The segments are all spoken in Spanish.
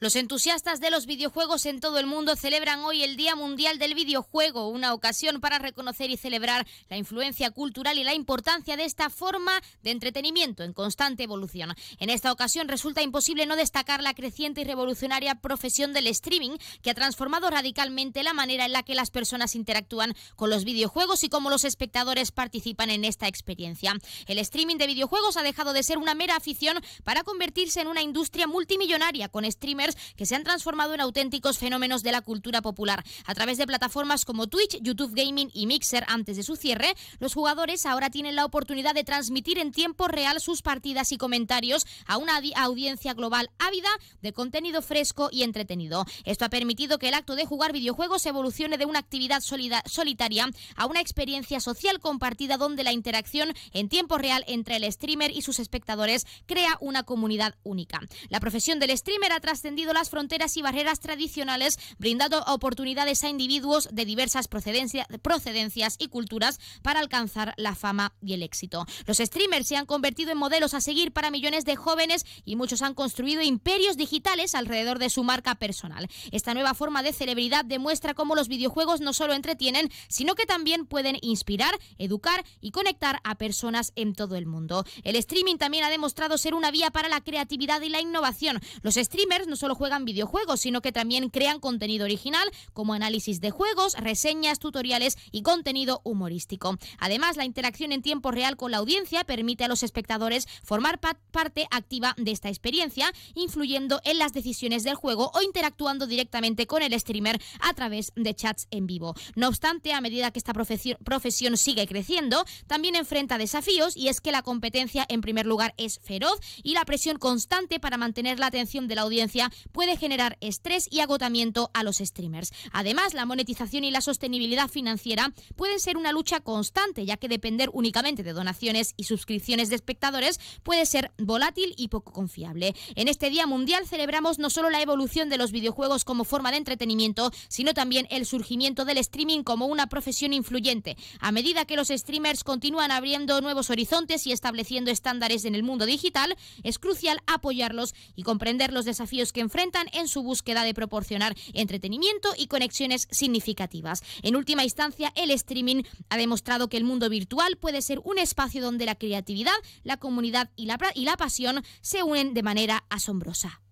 Los entusiastas de los videojuegos en todo el mundo celebran hoy el Día Mundial del Videojuego, una ocasión para reconocer y celebrar la influencia cultural y la importancia de esta forma de entretenimiento en constante evolución. En esta ocasión resulta imposible no destacar la creciente y revolucionaria profesión del streaming, que ha transformado radicalmente la manera en la que las personas interactúan con los videojuegos y cómo los espectadores participan en esta experiencia. El streaming de videojuegos ha dejado de ser una mera afición para convertirse en una industria multimillonaria con streamers que se han transformado en auténticos fenómenos de la cultura popular. A través de plataformas como Twitch, YouTube Gaming y Mixer antes de su cierre, los jugadores ahora tienen la oportunidad de transmitir en tiempo real sus partidas y comentarios a una audiencia global ávida de contenido fresco y entretenido. Esto ha permitido que el acto de jugar videojuegos evolucione de una actividad solitaria a una experiencia social compartida donde la interacción en tiempo real entre el streamer y sus espectadores crea una comunidad única. La profesión del streamer ha trascendido las fronteras y barreras tradicionales, brindando oportunidades a individuos de diversas procedencias y culturas para alcanzar la fama y el éxito. Los streamers se han convertido en modelos a seguir para millones de jóvenes y muchos han construido imperios digitales alrededor de su marca personal. Esta nueva forma de celebridad demuestra cómo los videojuegos no solo entretienen, sino que también pueden inspirar, educar y conectar a personas en todo el mundo. El streaming también ha demostrado ser una vía para la creatividad y la innovación. Los streamers no solo juegan videojuegos, sino que también crean contenido original como análisis de juegos, reseñas, tutoriales y contenido humorístico. Además, la interacción en tiempo real con la audiencia permite a los espectadores formar parte activa de esta experiencia, influyendo en las decisiones del juego o interactuando directamente con el streamer a través de chats en vivo. No obstante, a medida que esta profesión sigue creciendo, también enfrenta desafíos y es que la competencia en primer lugar es feroz y la presión constante para mantener la atención de la audiencia puede generar estrés y agotamiento a los streamers. Además, la monetización y la sostenibilidad financiera pueden ser una lucha constante, ya que depender únicamente de donaciones y suscripciones de espectadores puede ser volátil y poco confiable. En este Día Mundial celebramos no solo la evolución de los videojuegos como forma de entretenimiento, sino también el surgimiento del streaming como una profesión influyente. A medida que los streamers continúan abriendo nuevos horizontes y estableciendo estándares en el mundo digital, es crucial apoyarlos y comprender los desafíos que enfrentan en su búsqueda de proporcionar entretenimiento y conexiones significativas. En última instancia, el streaming ha demostrado que el mundo virtual puede ser un espacio donde la creatividad, la comunidad y la, y la pasión se unen de manera asombrosa.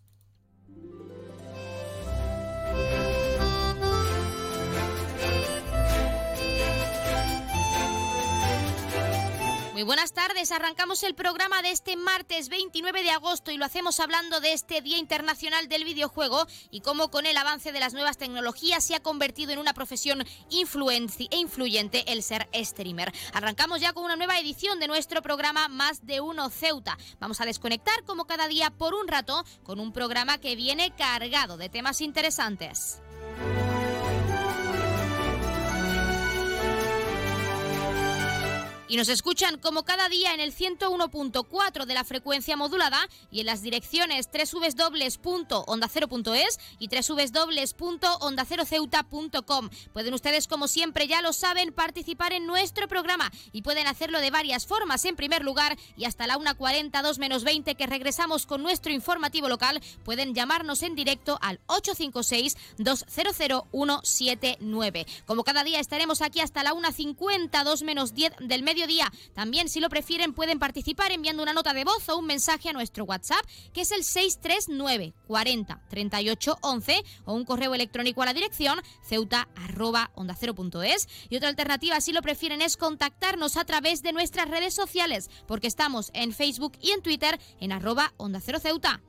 Muy buenas tardes, arrancamos el programa de este martes 29 de agosto y lo hacemos hablando de este Día Internacional del Videojuego y cómo con el avance de las nuevas tecnologías se ha convertido en una profesión e influyente el ser streamer. Arrancamos ya con una nueva edición de nuestro programa Más de Uno Ceuta. Vamos a desconectar como cada día por un rato con un programa que viene cargado de temas interesantes. Y nos escuchan como cada día en el 101.4 de la frecuencia modulada y en las direcciones www.ondacero.es y www.ondaceroceuta.com. Pueden ustedes, como siempre ya lo saben, participar en nuestro programa y pueden hacerlo de varias formas. En primer lugar, y hasta la 1.40, 2 menos 20, que regresamos con nuestro informativo local, pueden llamarnos en directo al 856-200-179. Como cada día estaremos aquí hasta la 1.50, 2 menos 10 del medio También, si lo prefieren, pueden participar enviando una nota de voz o un mensaje a nuestro WhatsApp, que es el 639 40 38 11 o un correo electrónico a la dirección ceuta arroba onda Y otra alternativa, si lo prefieren, es contactarnos a través de nuestras redes sociales, porque estamos en Facebook y en Twitter en arroba onda cero ceuta.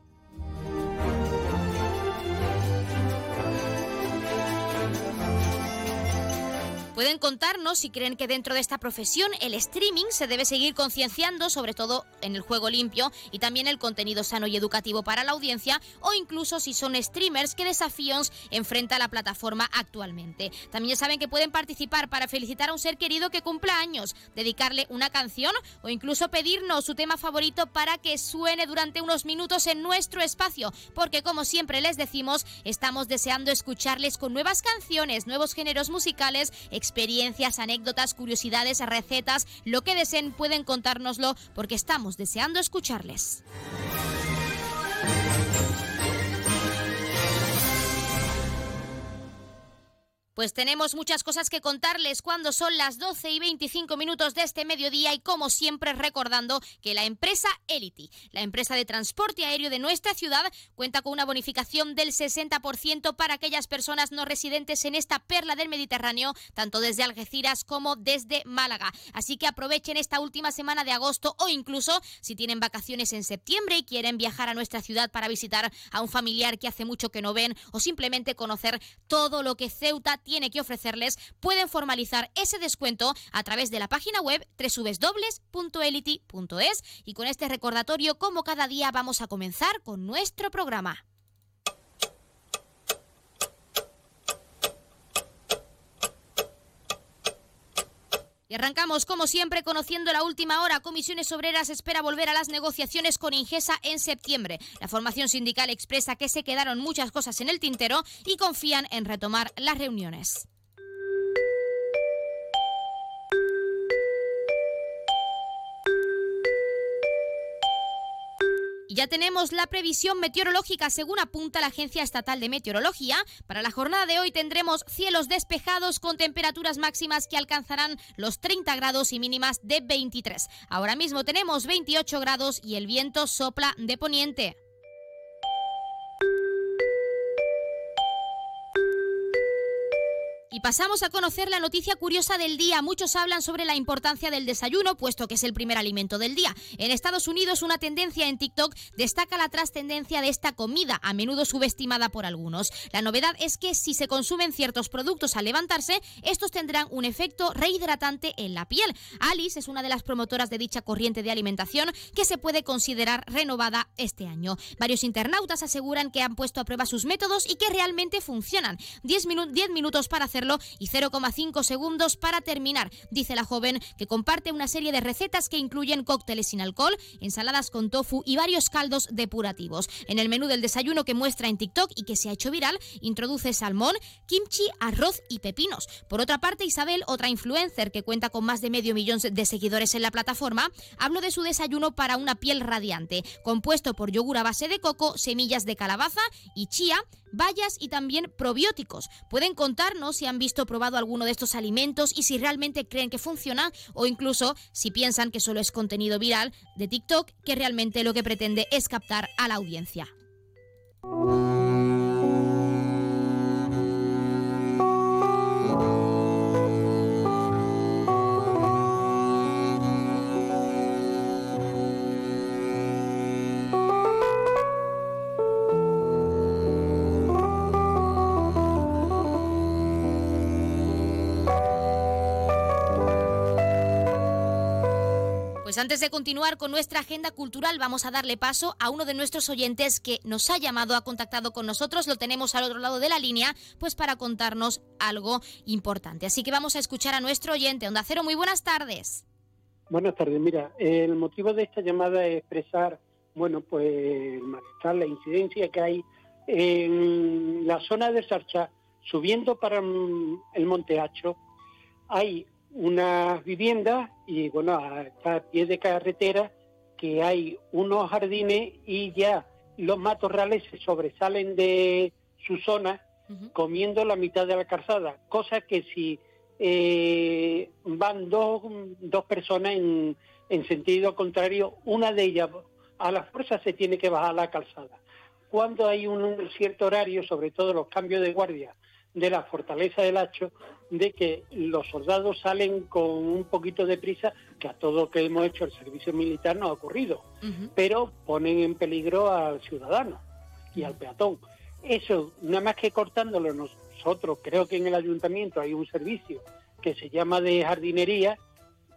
Pueden contarnos si creen que dentro de esta profesión el streaming se debe seguir concienciando, sobre todo en el juego limpio y también el contenido sano y educativo para la audiencia, o incluso si son streamers, qué desafíos enfrenta la plataforma actualmente. También saben que pueden participar para felicitar a un ser querido que cumpla años, dedicarle una canción o incluso pedirnos su tema favorito para que suene durante unos minutos en nuestro espacio, porque como siempre les decimos, estamos deseando escucharles con nuevas canciones, nuevos géneros musicales, experiencias, anécdotas, curiosidades, recetas, lo que deseen pueden contárnoslo porque estamos deseando escucharles. Pues tenemos muchas cosas que contarles cuando son las 12 y 25 minutos de este mediodía y como siempre recordando que la empresa Elity, la empresa de transporte aéreo de nuestra ciudad, cuenta con una bonificación del 60% para aquellas personas no residentes en esta perla del Mediterráneo, tanto desde Algeciras como desde Málaga. Así que aprovechen esta última semana de agosto o incluso si tienen vacaciones en septiembre y quieren viajar a nuestra ciudad para visitar a un familiar que hace mucho que no ven o simplemente conocer todo lo que Ceuta tiene que ofrecerles, pueden formalizar ese descuento a través de la página web www.elity.es y con este recordatorio, como cada día, vamos a comenzar con nuestro programa. Y arrancamos, como siempre, conociendo la última hora. Comisiones Obreras espera volver a las negociaciones con Ingesa en septiembre. La formación sindical expresa que se quedaron muchas cosas en el tintero y confían en retomar las reuniones. Ya tenemos la previsión meteorológica según apunta la Agencia Estatal de Meteorología. Para la jornada de hoy tendremos cielos despejados con temperaturas máximas que alcanzarán los 30 grados y mínimas de 23. Ahora mismo tenemos 28 grados y el viento sopla de poniente. Y pasamos a conocer la noticia curiosa del día. Muchos hablan sobre la importancia del desayuno, puesto que es el primer alimento del día. En Estados Unidos, una tendencia en TikTok destaca la trascendencia de esta comida, a menudo subestimada por algunos. La novedad es que si se consumen ciertos productos al levantarse, estos tendrán un efecto rehidratante en la piel. Alice es una de las promotoras de dicha corriente de alimentación que se puede considerar renovada este año. Varios internautas aseguran que han puesto a prueba sus métodos y que realmente funcionan. 10 minutos para hacerlo y 0,5 segundos para terminar, dice la joven que comparte una serie de recetas que incluyen cócteles sin alcohol, ensaladas con tofu y varios caldos depurativos. En el menú del desayuno que muestra en TikTok y que se ha hecho viral, introduce salmón, kimchi, arroz y pepinos. Por otra parte, Isabel, otra influencer que cuenta con más de medio millón de seguidores en la plataforma, habló de su desayuno para una piel radiante, compuesto por yogur a base de coco, semillas de calabaza y chía, bayas y también probióticos. Pueden contarnos si han visto o probado alguno de estos alimentos y si realmente creen que funciona o incluso si piensan que solo es contenido viral de TikTok que realmente lo que pretende es captar a la audiencia. Pues antes de continuar con nuestra agenda cultural, vamos a darle paso a uno de nuestros oyentes que nos ha llamado, ha contactado con nosotros, lo tenemos al otro lado de la línea, pues para contarnos algo importante. Así que vamos a escuchar a nuestro oyente. Onda Cero, muy buenas tardes. Buenas tardes, mira, el motivo de esta llamada es expresar, bueno, pues el malestar, la incidencia que hay en la zona de Sarcha, subiendo para el Monte Hacho, hay unas viviendas y bueno, está a pie de carretera que hay unos jardines y ya los matorrales se sobresalen de su zona comiendo la mitad de la calzada, cosa que si eh, van dos, dos personas en, en sentido contrario, una de ellas a la fuerza se tiene que bajar la calzada. Cuando hay un cierto horario, sobre todo los cambios de guardia de la fortaleza del Hacho, de que los soldados salen con un poquito de prisa, que a todo lo que hemos hecho el servicio militar no ha ocurrido, pero ponen en peligro al ciudadano y al peatón. Eso, nada más que cortándolo nosotros, creo que en el ayuntamiento hay un servicio que se llama de jardinería,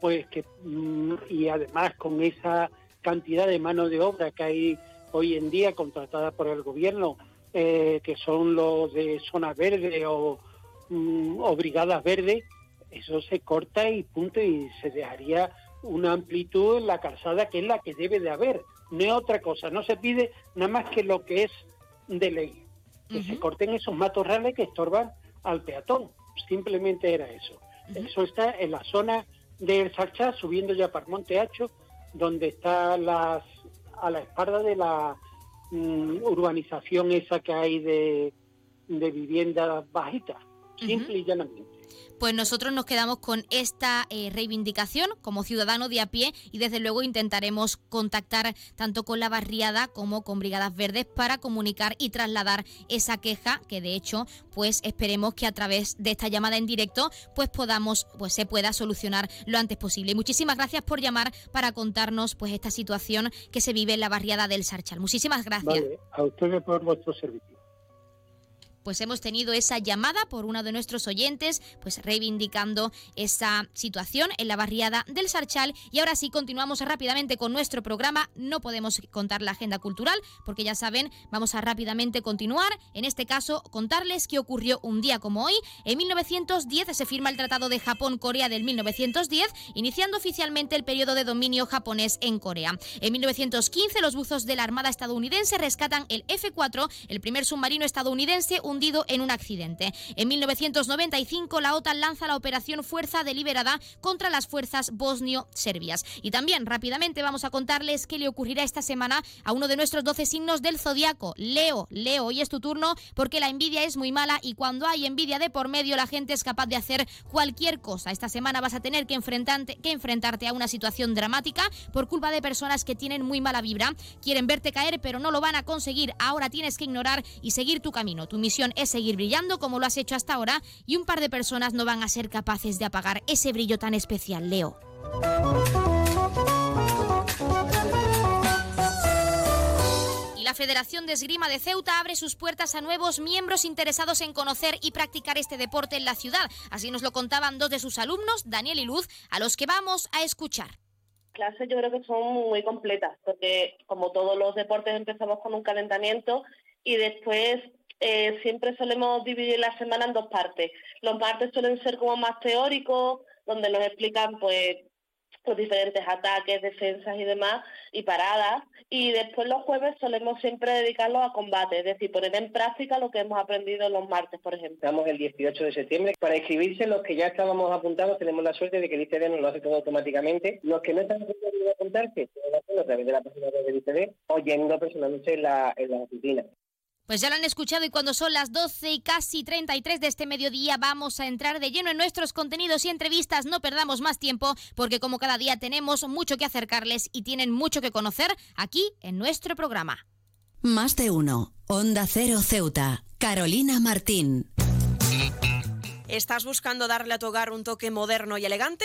pues que mm, y además con esa cantidad de mano de obra que hay hoy en día contratada por el gobierno, eh, que son los de zona verde o, mm, o brigadas verdes, eso se corta y punto y se dejaría una amplitud en la calzada que es la que debe de haber, no es otra cosa, no se pide nada más que lo que es de ley, que se corten esos matorrales que estorban al peatón, simplemente era eso. Eso está en la zona del Sarchá, subiendo ya para Monte Hacho, donde está las, a la espalda de la mm, urbanización esa que hay de, de viviendas bajitas, simple y llanamente pues nosotros nos quedamos con esta eh, reivindicación como ciudadano de a pie y desde luego intentaremos contactar tanto con la barriada como con Brigadas Verdes para comunicar y trasladar esa queja que de hecho pues esperemos que a través de esta llamada en directo pues podamos pues se pueda solucionar lo antes posible. muchísimas gracias por llamar para contarnos pues esta situación que se vive en la barriada del Sarchal. Muchísimas gracias. a ustedes por pues hemos tenido esa llamada por uno de nuestros oyentes, pues reivindicando esa situación en la barriada del Sarchal. Y ahora sí, continuamos rápidamente con nuestro programa. No podemos contar la agenda cultural, porque ya saben, vamos a rápidamente continuar. En este caso, contarles qué ocurrió un día como hoy. En 1910 se firma el Tratado de Japón-Corea del 1910, iniciando oficialmente el periodo de dominio japonés en Corea. En 1915, los buzos de la Armada estadounidense rescatan el F-4, el primer submarino estadounidense hundido en un accidente. En 1995 la OTAN lanza la operación Fuerza Deliberada contra las fuerzas bosnio-serbias. Y también rápidamente vamos a contarles qué le ocurrirá esta semana a uno de nuestros 12 signos del zodiaco. Leo, Leo, hoy es tu turno porque la envidia es muy mala y cuando hay envidia de por medio la gente es capaz de hacer cualquier cosa. Esta semana vas a tener que enfrentarte, que enfrentarte a una situación dramática por culpa de personas que tienen muy mala vibra, quieren verte caer pero no lo van a conseguir. Ahora tienes que ignorar y seguir tu camino. Tu misión es seguir brillando como lo has hecho hasta ahora y un par de personas no van a ser capaces de apagar ese brillo tan especial, Leo. Y la Federación de Esgrima de Ceuta abre sus puertas a nuevos miembros interesados en conocer y practicar este deporte en la ciudad. Así nos lo contaban dos de sus alumnos, Daniel y Luz, a los que vamos a escuchar clases yo creo que son muy completas, porque como todos los deportes empezamos con un calentamiento y después eh, siempre solemos dividir la semana en dos partes. Los martes suelen ser como más teóricos, donde nos explican pues los diferentes ataques, defensas y demás, y paradas. Y después los jueves solemos siempre dedicarlos a combate, es decir, poner en práctica lo que hemos aprendido los martes, por ejemplo. Estamos el 18 de septiembre. Para inscribirse, los que ya estábamos apuntados, tenemos la suerte de que el ICD nos lo hace todo automáticamente. Los que no están a apuntarse, pueden hacerlo a través de la página web del ICD o yendo personalmente en la, en la oficina. Pues ya lo han escuchado y cuando son las 12 y casi 33 de este mediodía vamos a entrar de lleno en nuestros contenidos y entrevistas. No perdamos más tiempo porque como cada día tenemos mucho que acercarles y tienen mucho que conocer aquí en nuestro programa. Más de uno. Onda Cero Ceuta. Carolina Martín. ¿Estás buscando darle a tu hogar un toque moderno y elegante?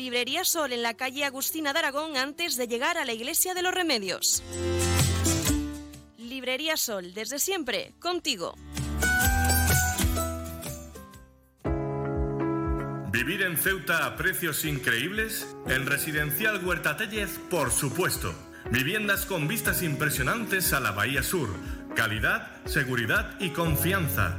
Librería Sol en la calle Agustina de Aragón antes de llegar a la Iglesia de los Remedios. Librería Sol, desde siempre, contigo. ¿Vivir en Ceuta a precios increíbles? En Residencial Huerta Tellez, por supuesto. Viviendas con vistas impresionantes a la Bahía Sur Calidad, seguridad y confianza.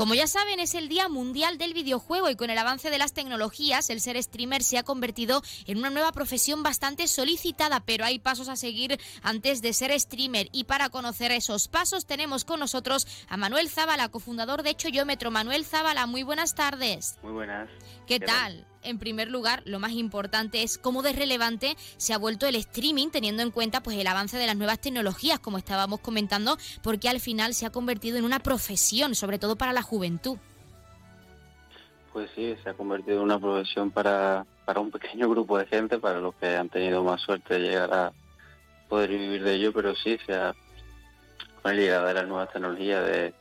Como ya saben, es el Día Mundial del Videojuego y con el avance de las tecnologías, el ser streamer se ha convertido en una nueva profesión bastante solicitada, pero hay pasos a seguir antes de ser streamer. Y para conocer esos pasos tenemos con nosotros a Manuel Zábala, cofundador de Choyómetro. Manuel Zábala, muy buenas tardes. Muy buenas. ¿Qué, tal? En primer lugar, lo más importante es cómo de relevante se ha vuelto el streaming, teniendo en cuenta pues el avance de las nuevas tecnologías, como estábamos comentando, porque al final se ha convertido en una profesión, sobre todo para la juventud. Pues sí, se ha convertido en una profesión para, para un pequeño grupo de gente, para los que han tenido más suerte de llegar a poder vivir de ello, pero sí, se ha, con la llegada de las nuevas tecnologías, de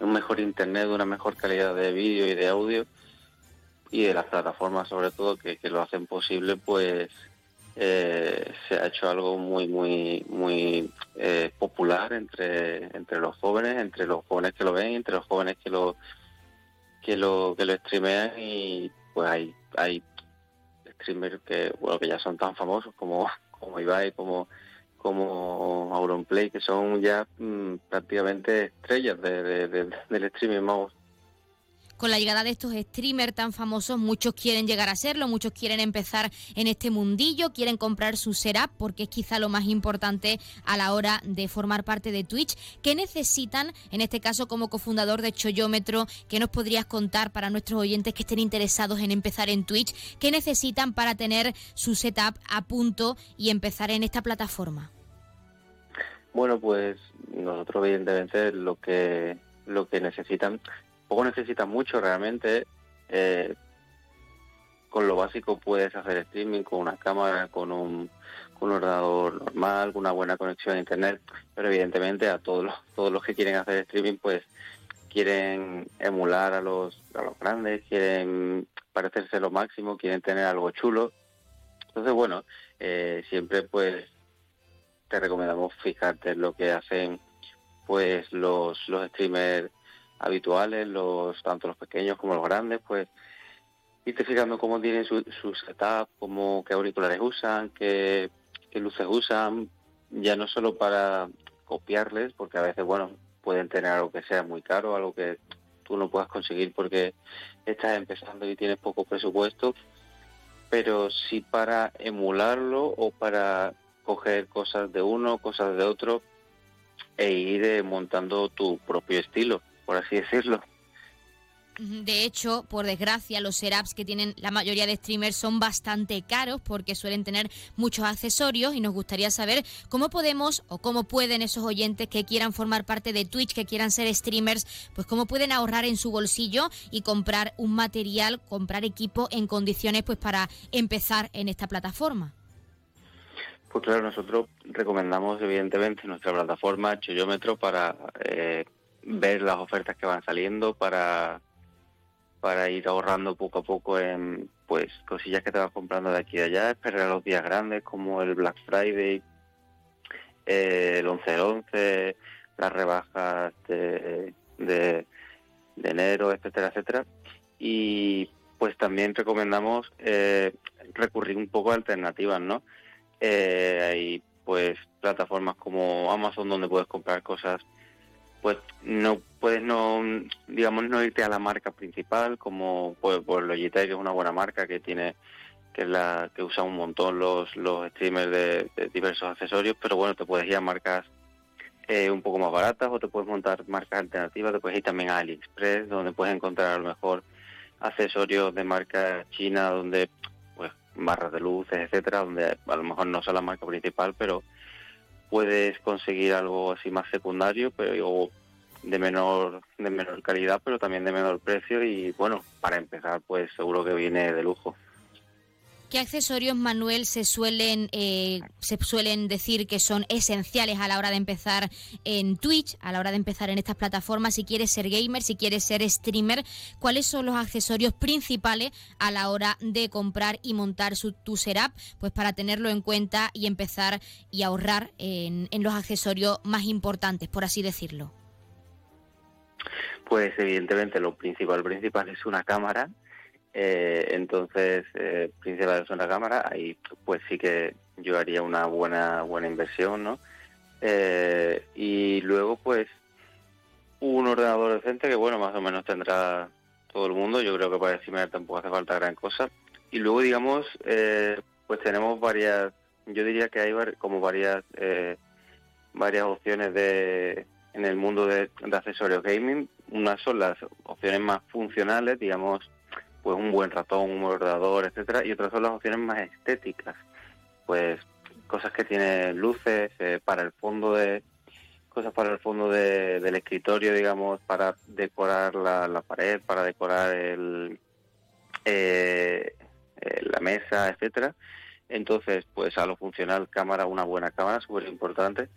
un mejor internet, de una mejor calidad de vídeo y de audio, y de las plataformas sobre todo que, lo hacen posible, pues eh, se ha hecho algo muy muy muy eh, popular entre entre los jóvenes, entre los jóvenes que lo ven, entre los jóvenes que lo que lo que lo streamean y pues hay hay streamers que bueno que ya son tan famosos como como Ibai, como como Auronplay, que son ya mm, prácticamente estrellas de, del streaming, con la llegada de estos streamers tan famosos, muchos quieren llegar a serlo, muchos quieren empezar en este mundillo, quieren comprar su setup porque es quizá lo más importante a la hora de formar parte de Twitch. ¿Qué necesitan, en este caso como cofundador de Choyómetro, qué nos podrías contar para nuestros oyentes que estén interesados en empezar en Twitch? ¿Qué necesitan para tener su setup a punto y empezar en esta plataforma? Bueno, pues nosotros evidentemente lo que lo que necesitan, poco necesitan mucho realmente. Eh, con lo básico puedes hacer streaming con una cámara, con un, ordenador normal, con una buena conexión a internet, pero evidentemente a todos los, todos los que quieren hacer streaming pues quieren emular a los, a los grandes, quieren parecerse lo máximo, quieren tener algo chulo. Entonces, bueno, eh, siempre pues te recomendamos fijarte en lo que hacen pues los, los streamers habituales, los tanto los pequeños como los grandes, pues irte fijando cómo tienen su, su setup, cómo, qué auriculares usan, qué, qué luces usan, ya no solo para copiarles, porque a veces, bueno, pueden tener algo que sea muy caro, algo que tú no puedas conseguir porque estás empezando y tienes poco presupuesto, pero sí para emularlo o para coger cosas de uno, cosas de otro e ir eh, montando tu propio estilo, por así decirlo. De hecho, por desgracia, los setups que tienen la mayoría de streamers son bastante caros porque suelen tener muchos accesorios y nos gustaría saber cómo podemos o cómo pueden esos oyentes que quieran formar parte de Twitch, que quieran ser streamers, pues cómo pueden ahorrar en su bolsillo y comprar un material, comprar equipo en condiciones pues para empezar en esta plataforma. Pues claro, nosotros recomendamos evidentemente nuestra plataforma Choyómetro para eh, ver las ofertas que van saliendo, para, para ir ahorrando poco a poco en pues cosillas que te vas comprando de aquí de allá, esperar a los días grandes como el Black Friday, eh, el 11-11, las rebajas de, de, enero, etcétera, etcétera. Y pues también recomendamos eh, recurrir un poco a alternativas, ¿no? Eh, hay pues plataformas como Amazon donde puedes comprar cosas pues no puedes no digamos no irte a la marca principal como pues, pues Logitech que es una buena marca que tiene que es la que usa un montón los los streamers de, diversos accesorios pero bueno te puedes ir a marcas eh, un poco más baratas o te puedes montar marcas alternativas te puedes ir también a AliExpress donde puedes encontrar a lo mejor accesorios de marca china donde barras de luces, etcétera, donde a lo mejor no son la marca principal, pero puedes conseguir algo así más secundario, pero de menor de menor calidad, pero también de menor precio y bueno, para empezar, pues seguro que viene de lujo. ¿Qué accesorios, Manuel, se suelen, eh, se suelen decir que son esenciales a la hora de empezar en Twitch, a la hora de empezar en estas plataformas? Si quieres ser gamer, si quieres ser streamer, ¿cuáles son los accesorios principales a la hora de comprar y montar su, tu setup? Pues para tenerlo en cuenta y empezar y ahorrar en, en los accesorios más importantes, por así decirlo. Pues evidentemente lo principal, principal es una cámara eh, entonces, eh, es una cámara, ahí pues sí que yo haría una buena buena inversión, ¿no? Eh, y luego pues un ordenador decente que bueno, más o menos tendrá todo el mundo, yo creo que para decirme tampoco hace falta gran cosa. Y luego digamos, eh, pues tenemos varias, yo diría que hay como varias varias opciones de en el mundo de, de accesorios gaming. Unas son las opciones más funcionales, digamos, pues un buen ratón, un ordenador, etcétera, y otras son las opciones más estéticas, pues cosas que tienen luces eh, para el fondo de cosas para el fondo del escritorio, digamos, para decorar la, pared, para decorar el, eh, eh, la mesa, etcétera. Entonces, pues a lo funcional, cámara, una buena cámara, súper importante.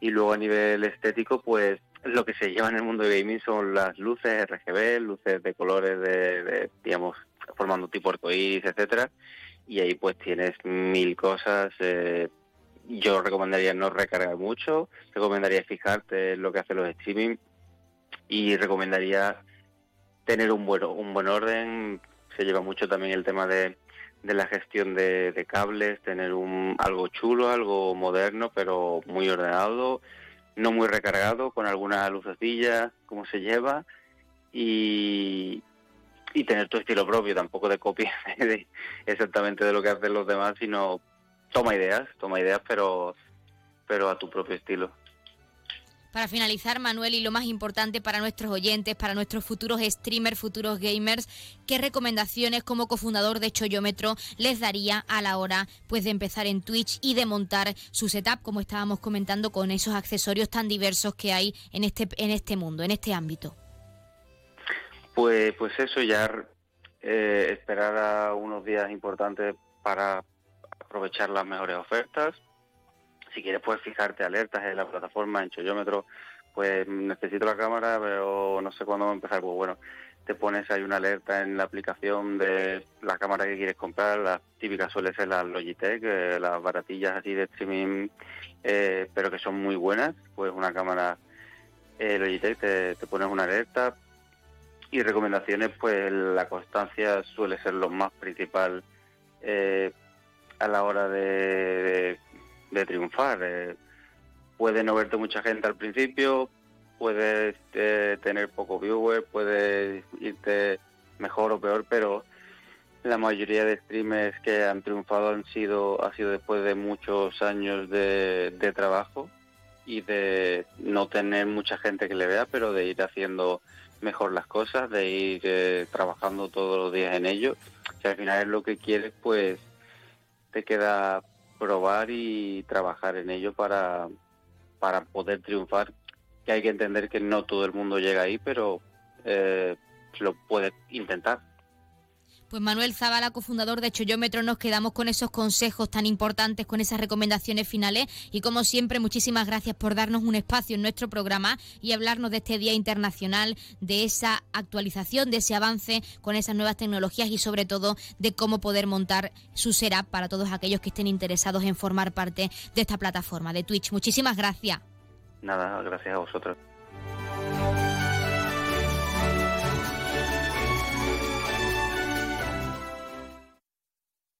Y luego a nivel estético, pues lo que se lleva en el mundo de gaming son las luces RGB, luces de colores de, digamos, formando tipo arcoíris, etcétera, y ahí pues tienes mil cosas. Eh, yo recomendaría no recargar mucho, recomendaría fijarte en lo que hacen los streaming y recomendaría tener un buen, un buen orden. Se lleva mucho también el tema de, de la gestión de, de cables, tener un algo chulo, algo moderno, pero muy ordenado no muy recargado, con algunas lucecillas, como se lleva, y, y tener tu estilo propio, tampoco de copia exactamente de lo que hacen los demás, sino toma ideas, toma ideas, pero, pero a tu propio estilo. Para finalizar, Manuel, y lo más importante para nuestros oyentes, para nuestros futuros streamers, futuros gamers, ¿qué recomendaciones como cofundador de Choyómetro les daría a la hora pues, de empezar en Twitch y de montar su setup, como estábamos comentando, con esos accesorios tan diversos que hay en este, en este mundo, en este ámbito? Pues, pues eso, ya eh, esperar a unos días importantes para aprovechar las mejores ofertas si quieres puedes fijarte alertas en la plataforma, en Choyómetro, pues necesito la cámara, pero no sé cuándo va a empezar. Pues bueno, te pones ahí una alerta en la aplicación de la cámara que quieres comprar. La típica suele ser la Logitech, eh, las baratillas así de streaming, eh, pero que son muy buenas. Pues una cámara eh, Logitech te, pones una alerta. Y recomendaciones, pues la constancia suele ser lo más principal a la hora de triunfar. Eh, puede no verte mucha gente al principio, puedes eh, tener poco viewer, puede irte mejor o peor, pero la mayoría de streamers que han triunfado han sido ha sido después de muchos años de, trabajo y de no tener mucha gente que le vea, pero de ir haciendo mejor las cosas, de ir eh, trabajando todos los días en ello. Si al final es lo que quieres, pues te queda probar y trabajar en ello para, para poder triunfar. Que hay que entender que no todo el mundo llega ahí, pero eh, lo puede intentar. Pues Manuel Zavala, cofundador de Choyómetro, nos quedamos con esos consejos tan importantes, con esas recomendaciones finales y como siempre muchísimas gracias por darnos un espacio en nuestro programa y hablarnos de este Día Internacional, de esa actualización, de ese avance con esas nuevas tecnologías y sobre todo de cómo poder montar su setup para todos aquellos que estén interesados en formar parte de esta plataforma de Twitch. Muchísimas gracias. Nada, gracias a vosotros.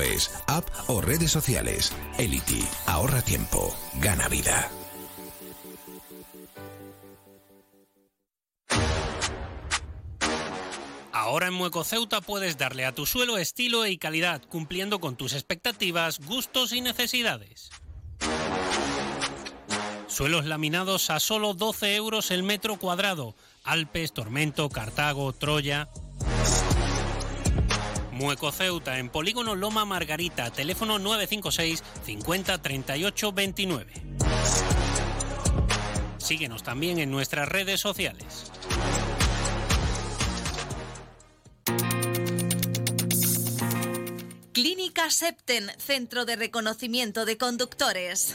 es, app o redes sociales. Elity, ahorra tiempo, gana vida. Ahora en Mueco Ceuta puedes darle a tu suelo estilo y calidad, cumpliendo con tus expectativas, gustos y necesidades. Suelos laminados a solo 12 euros el metro cuadrado. Alpes, Tormento, Cartago, Troya. Mueco Ceuta, en Polígono Loma Margarita, teléfono 956 50 38 29. Síguenos también en nuestras redes sociales. Clínica Septen, Centro de Reconocimiento de Conductores.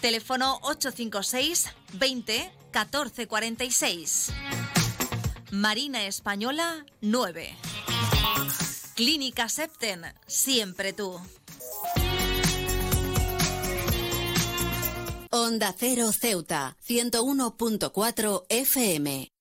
Teléfono 856 20 14 46. Marina Española 9. Clínica Septen, siempre tú. Onda Cero Ceuta, 101.4 FM.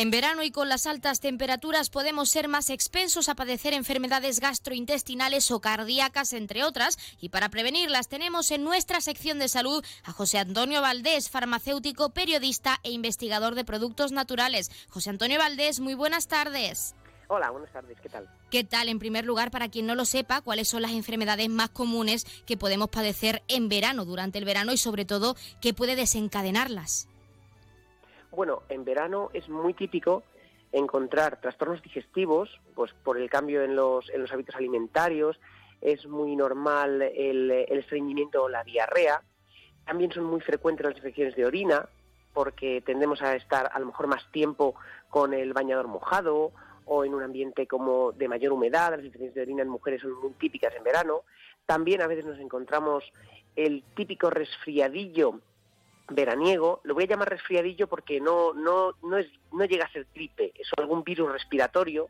En verano y con las altas temperaturas podemos ser más expensos a padecer enfermedades gastrointestinales o cardíacas, entre otras, y para prevenirlas tenemos en nuestra sección de salud a José Antonio Valdés, farmacéutico, periodista e investigador de productos naturales. José Antonio Valdés, muy buenas tardes. Hola, buenas tardes, ¿qué tal? ¿Qué tal? En primer lugar, para quien no lo sepa, ¿cuáles son las enfermedades más comunes que podemos padecer en verano, durante el verano y sobre todo, qué puede desencadenarlas? Bueno, en verano es muy típico encontrar trastornos digestivos, pues por el cambio en los, en los hábitos alimentarios, es muy normal el, el estreñimiento o la diarrea, también son muy frecuentes las infecciones de orina, porque tendemos a estar a lo mejor más tiempo con el bañador mojado o en un ambiente como de mayor humedad, las infecciones de orina en mujeres son muy típicas en verano. También a veces nos encontramos el típico resfriadillo veraniego, lo voy a llamar resfriadillo porque no, no, no, es, no llega a ser gripe, es algún virus respiratorio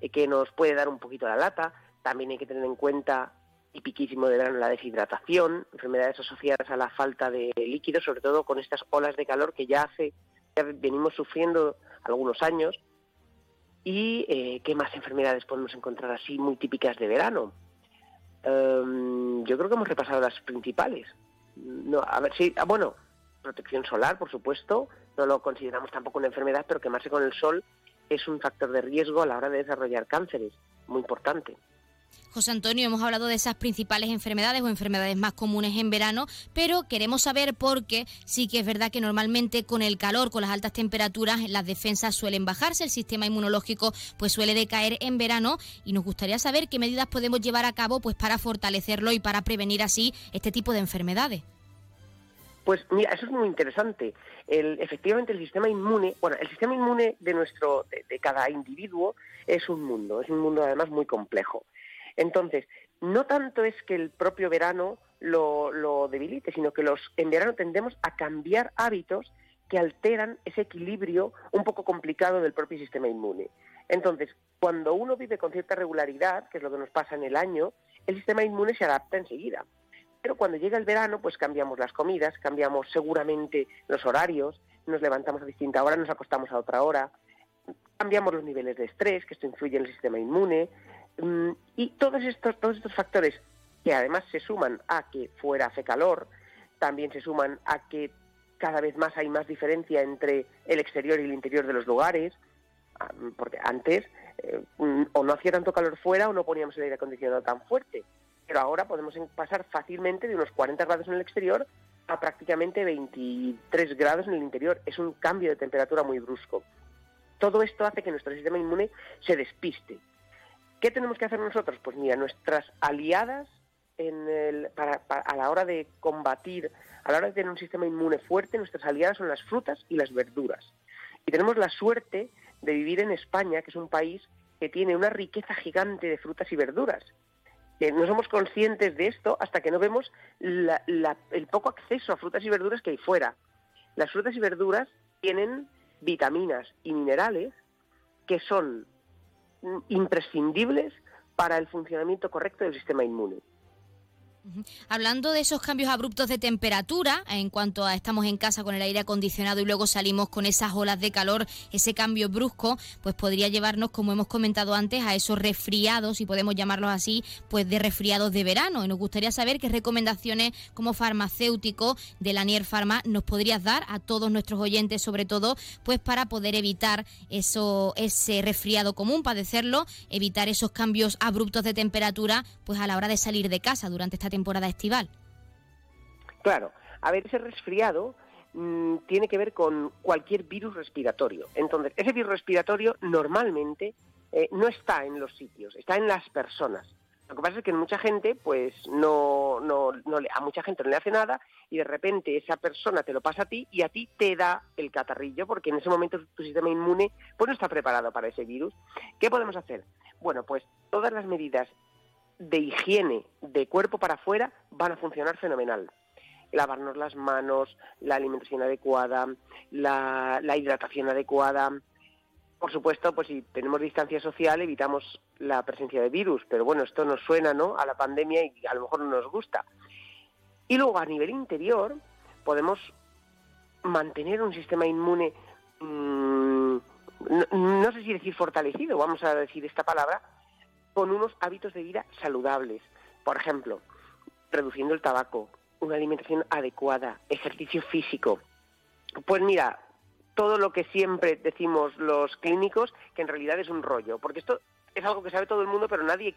eh, que nos puede dar un poquito la lata. También hay que tener en cuenta, y piquísimo de verano, la deshidratación, enfermedades asociadas a la falta de líquido, sobre todo con estas olas de calor que ya hace, ya venimos sufriendo algunos años ¿Y eh, qué más enfermedades podemos encontrar así muy típicas de verano? Em, yo creo que hemos repasado las principales. No, a ver si, ah, bueno, protección solar, por supuesto, no lo consideramos tampoco una enfermedad, pero quemarse con el sol es un factor de riesgo a la hora de desarrollar cánceres, muy importante. José Antonio, hemos hablado de esas principales enfermedades o enfermedades más comunes en verano, pero queremos saber por qué sí que es verdad que normalmente con el calor, con las altas temperaturas, las defensas suelen bajarse, el sistema inmunológico pues suele decaer en verano y nos gustaría saber qué medidas podemos llevar a cabo pues para fortalecerlo y para prevenir así este tipo de enfermedades. Pues mira, eso es muy interesante. El, efectivamente, el sistema inmune, bueno, el sistema inmune de nuestro, de cada individuo es un mundo, es un mundo además muy complejo. Entonces, no tanto es que el propio verano lo, debilite, sino que los, en verano tendemos a cambiar hábitos que alteran ese equilibrio un poco complicado del propio sistema inmune. Entonces, cuando uno vive con cierta regularidad, que es lo que nos pasa en el año, el sistema inmune se adapta enseguida. Pero cuando llega el verano, pues cambiamos las comidas, cambiamos seguramente los horarios, nos levantamos a distinta hora, nos acostamos a otra hora, cambiamos los niveles de estrés, que esto influye en el sistema inmune, Mm, y todos estos, todos estos factores que además se suman a que fuera hace calor, también se suman a que cada vez más hay más diferencia entre el exterior y el interior de los lugares, ah, porque antes eh, mm, o no hacía tanto calor fuera o no poníamos el aire acondicionado tan fuerte, pero ahora podemos pasar fácilmente de unos 40 grados en el exterior a prácticamente 23 grados en el interior. Es un cambio de temperatura muy brusco. Todo esto hace que nuestro sistema inmune se despiste ¿Qué tenemos que hacer nosotros? Pues mira, nuestras aliadas a la hora de combatir, a la hora de tener un sistema inmune fuerte, nuestras aliadas son las frutas y las verduras. Y tenemos la suerte de vivir en España, que es un país que tiene una riqueza gigante de frutas y verduras. No somos conscientes de esto hasta que no vemos el poco acceso a frutas y verduras que hay fuera. Las frutas y verduras tienen vitaminas y minerales que son imprescindibles para el funcionamiento correcto del sistema inmune. Hablando de esos cambios abruptos de temperatura, en cuanto a estamos en casa con el aire acondicionado y luego salimos con esas olas de calor, ese cambio brusco, pues podría llevarnos, como hemos comentado antes, a esos resfriados, si podemos llamarlos así, pues de resfriados de verano. Y nos gustaría saber qué recomendaciones como farmacéutico de la Nier Pharma nos podrías dar a todos nuestros oyentes, sobre todo, pues para poder evitar eso, ese resfriado común, padecerlo, evitar esos cambios abruptos de temperatura, pues a la hora de salir de casa durante esta temporada estival. Claro, a ver, ese resfriado mm, tiene que ver con cualquier virus respiratorio. Entonces, ese virus respiratorio normalmente eh, no está en los sitios, está en las personas. Lo que pasa es que mucha gente, pues no, no, no le, a mucha gente no le hace nada y de repente esa persona te lo pasa a ti y a ti te da el catarrillo porque en ese momento tu sistema inmune pues no está preparado para ese virus. ¿Qué podemos hacer? Bueno, pues todas las medidas de higiene de cuerpo para afuera van a funcionar fenomenal. Lavarnos las manos, la alimentación adecuada, la, hidratación adecuada. Por supuesto, pues si tenemos distancia social evitamos la presencia de virus, pero bueno, esto nos suena ¿no? a la pandemia y a lo mejor no nos gusta. Y luego a nivel interior podemos mantener un sistema inmune, mm, no sé si decir fortalecido, vamos a decir esta palabra, con unos hábitos de vida saludables. Por ejemplo, reduciendo el tabaco, una alimentación adecuada, ejercicio físico. Pues mira, todo lo que siempre decimos los clínicos, que en realidad es un rollo, porque esto es algo que sabe todo el mundo, pero nadie,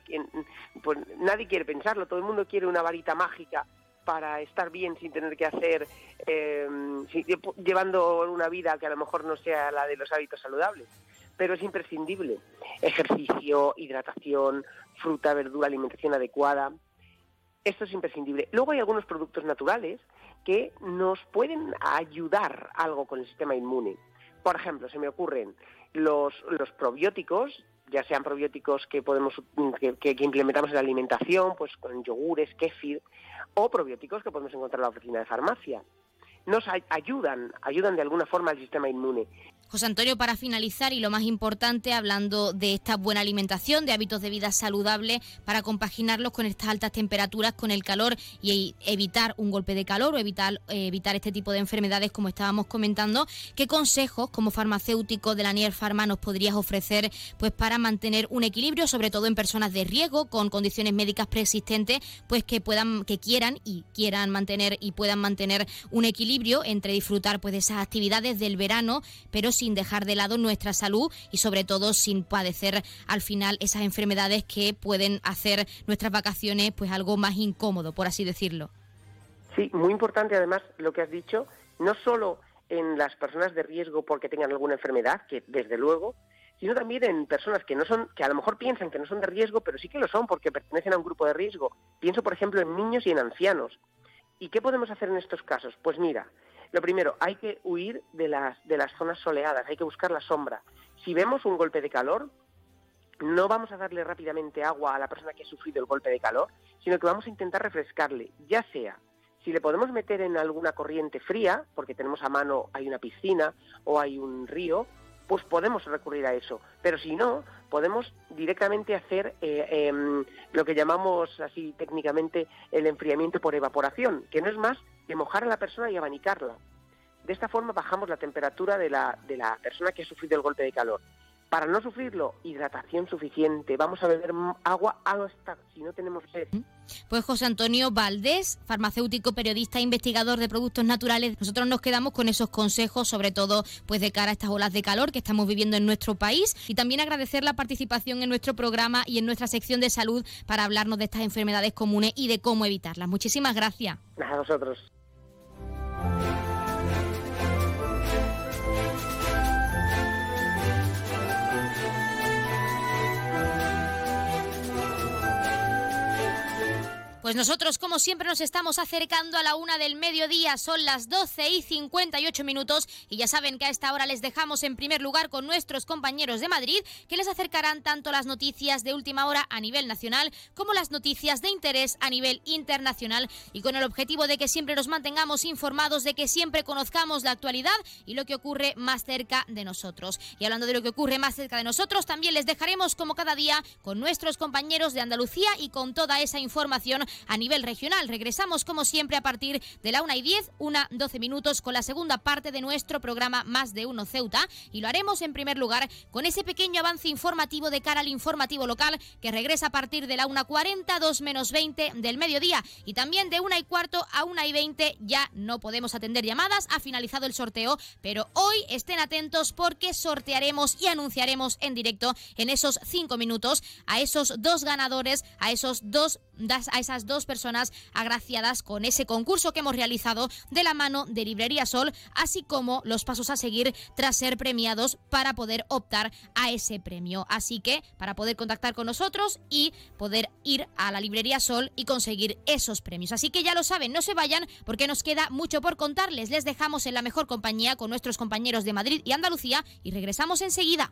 pues, nadie quiere pensarlo, todo el mundo quiere una varita mágica para estar bien sin tener que hacer, eh, llevando una vida que a lo mejor no sea la de los hábitos saludables pero es imprescindible. Ejercicio, hidratación, fruta, verdura, alimentación adecuada. Esto es imprescindible. Luego hay algunos productos naturales que nos pueden ayudar algo con el sistema inmune. Por ejemplo, se me ocurren los, los probióticos, ya sean probióticos que podemos que, implementamos en la alimentación, pues con yogures, kéfir, o probióticos que podemos encontrar en la oficina de farmacia. Nos ayudan, ayudan de alguna forma al sistema inmune. José Antonio, para finalizar y lo más importante, hablando de esta buena alimentación, de hábitos de vida saludables, para compaginarlos con estas altas temperaturas, con el calor y evitar un golpe de calor o evitar, eh, evitar este tipo de enfermedades como estábamos comentando, ¿qué consejos como farmacéutico de la Nier Pharma nos podrías ofrecer pues para mantener un equilibrio, sobre todo en personas de riesgo, con condiciones médicas preexistentes, pues que puedan, que quieran y quieran mantener y puedan mantener un equilibrio entre disfrutar pues de esas actividades del verano, pero sin dejar de lado nuestra salud y sobre todo sin padecer al final esas enfermedades que pueden hacer nuestras vacaciones pues algo más incómodo, por así decirlo. Sí, muy importante además lo que has dicho, no solo en las personas de riesgo porque tengan alguna enfermedad, que desde luego, sino también en personas que no son, que a lo mejor piensan que no son de riesgo, pero sí que lo son porque pertenecen a un grupo de riesgo. Pienso, por ejemplo, en niños y en ancianos. ¿Y qué podemos hacer en estos casos? Pues mira, lo primero, hay que huir de las, de las zonas soleadas, hay que buscar la sombra. Si vemos un golpe de calor, no vamos a darle rápidamente agua a la persona que ha sufrido el golpe de calor, sino que vamos a intentar refrescarle, ya sea si le podemos meter en alguna corriente fría, porque tenemos a mano, hay una piscina o hay un río, pues podemos recurrir a eso. Pero si no, podemos directamente hacer eh, em, lo que llamamos así técnicamente el enfriamiento por evaporación, que no es más que mojar a la persona y abanicarla. De esta forma bajamos la temperatura de la, de la persona que ha sufrido el golpe de calor. Para no sufrirlo, hidratación suficiente. Vamos a beber agua hasta si no tenemos sed. Pues José Antonio Valdés, farmacéutico, periodista e investigador de productos naturales, nosotros nos quedamos con esos consejos, sobre todo pues de cara a estas olas de calor que estamos viviendo en nuestro país y también agradecer la participación en nuestro programa y en nuestra sección de salud para hablarnos de estas enfermedades comunes y de cómo evitarlas. Muchísimas gracias. A vosotros. Pues nosotros, como siempre, nos estamos acercando a la una del mediodía. Son las 12 y 58 minutos. Y ya saben que a esta hora les dejamos en primer lugar con nuestros compañeros de Madrid, que les acercarán tanto las noticias de última hora a nivel nacional como las noticias de interés a nivel internacional. Y con el objetivo de que siempre nos mantengamos informados, de que siempre conozcamos la actualidad y lo que ocurre más cerca de nosotros. Y hablando de lo que ocurre más cerca de nosotros, también les dejaremos, como cada día, con nuestros compañeros de Andalucía y con toda esa información a nivel regional. Regresamos como siempre a partir de la 1 y 10, una 12 minutos con la segunda parte de nuestro programa Más de Uno Ceuta y lo haremos en primer lugar con ese pequeño avance informativo de cara al informativo local que regresa a partir de la 1.40, 2 menos 20 del mediodía y también de 1 y cuarto a 1 y 20 ya no podemos atender llamadas, ha finalizado el sorteo, pero hoy estén atentos porque sortearemos y anunciaremos en directo en esos 5 minutos a esos dos ganadores, a esos dos a esas dos personas agraciadas con ese concurso que hemos realizado de la mano de Librería Sol, así como los pasos a seguir tras ser premiados para poder optar a ese premio. Así que para poder contactar con nosotros y poder ir a la Librería Sol y conseguir esos premios. Así que ya lo saben, no se vayan porque nos queda mucho por contarles. Les dejamos en la mejor compañía con nuestros compañeros de Madrid y Andalucía y regresamos enseguida.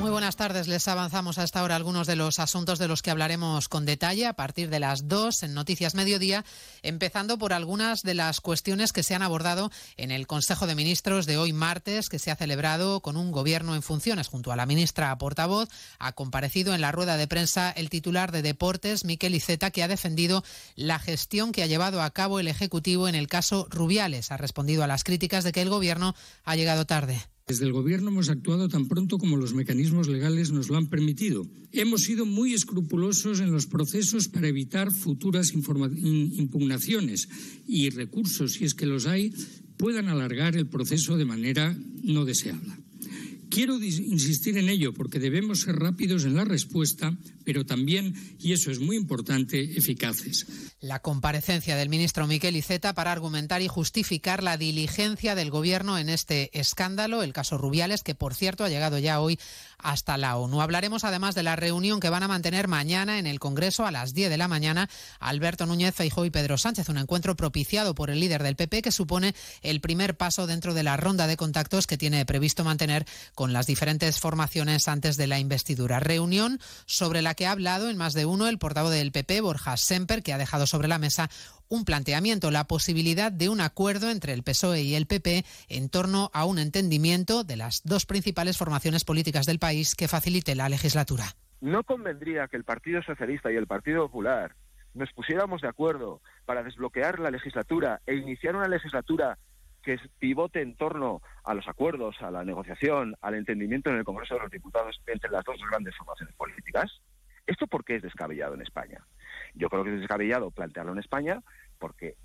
Muy buenas tardes. Les avanzamos hasta ahora algunos de los asuntos de los que hablaremos con detalle a partir de las dos en Noticias Mediodía, empezando por algunas de las cuestiones que se han abordado en el Consejo de Ministros de hoy martes, que se ha celebrado con un gobierno en funciones. Junto a la ministra portavoz, ha comparecido en la rueda de prensa el titular de Deportes, Miquel Iceta, que ha defendido la gestión que ha llevado a cabo el Ejecutivo en el caso Rubiales. Ha respondido a las críticas de que el gobierno ha llegado tarde. Desde el Gobierno hemos actuado tan pronto como los mecanismos legales nos lo han permitido. Hemos sido muy escrupulosos en los procesos para evitar futuras impugnaciones y recursos, si es que los hay, puedan alargar el proceso de manera no deseable. Quiero insistir en ello porque debemos ser rápidos en la respuesta, pero también, y eso es muy importante, eficaces. La comparecencia del ministro Miquel Iceta para argumentar y justificar la diligencia del Gobierno en este escándalo, el caso Rubiales, que por cierto ha llegado ya hoy hasta la ONU. Hablaremos además de la reunión que van a mantener mañana en el Congreso a las 10 de la mañana Alberto Núñez Feijóo y Pedro Sánchez, un encuentro propiciado por el líder del PP que supone el primer paso dentro de la ronda de contactos que tiene previsto mantener con las diferentes formaciones antes de la investidura. Reunión sobre la que ha hablado en más de uno el portavoz del PP, Borja Semper, que ha dejado sobre la mesa un planteamiento, la posibilidad de un acuerdo entre el PSOE y el PP en torno a un entendimiento de las dos principales formaciones políticas del país que facilite la legislatura. No convendría que el Partido Socialista y el Partido Popular nos pusiéramos de acuerdo para desbloquear la legislatura e iniciar una legislatura que pivote en torno a los acuerdos, a la negociación, al entendimiento en el Congreso de los Diputados entre las dos grandes formaciones políticas. ¿Esto por qué es descabellado en España? Yo creo que es descabellado plantearlo en España porque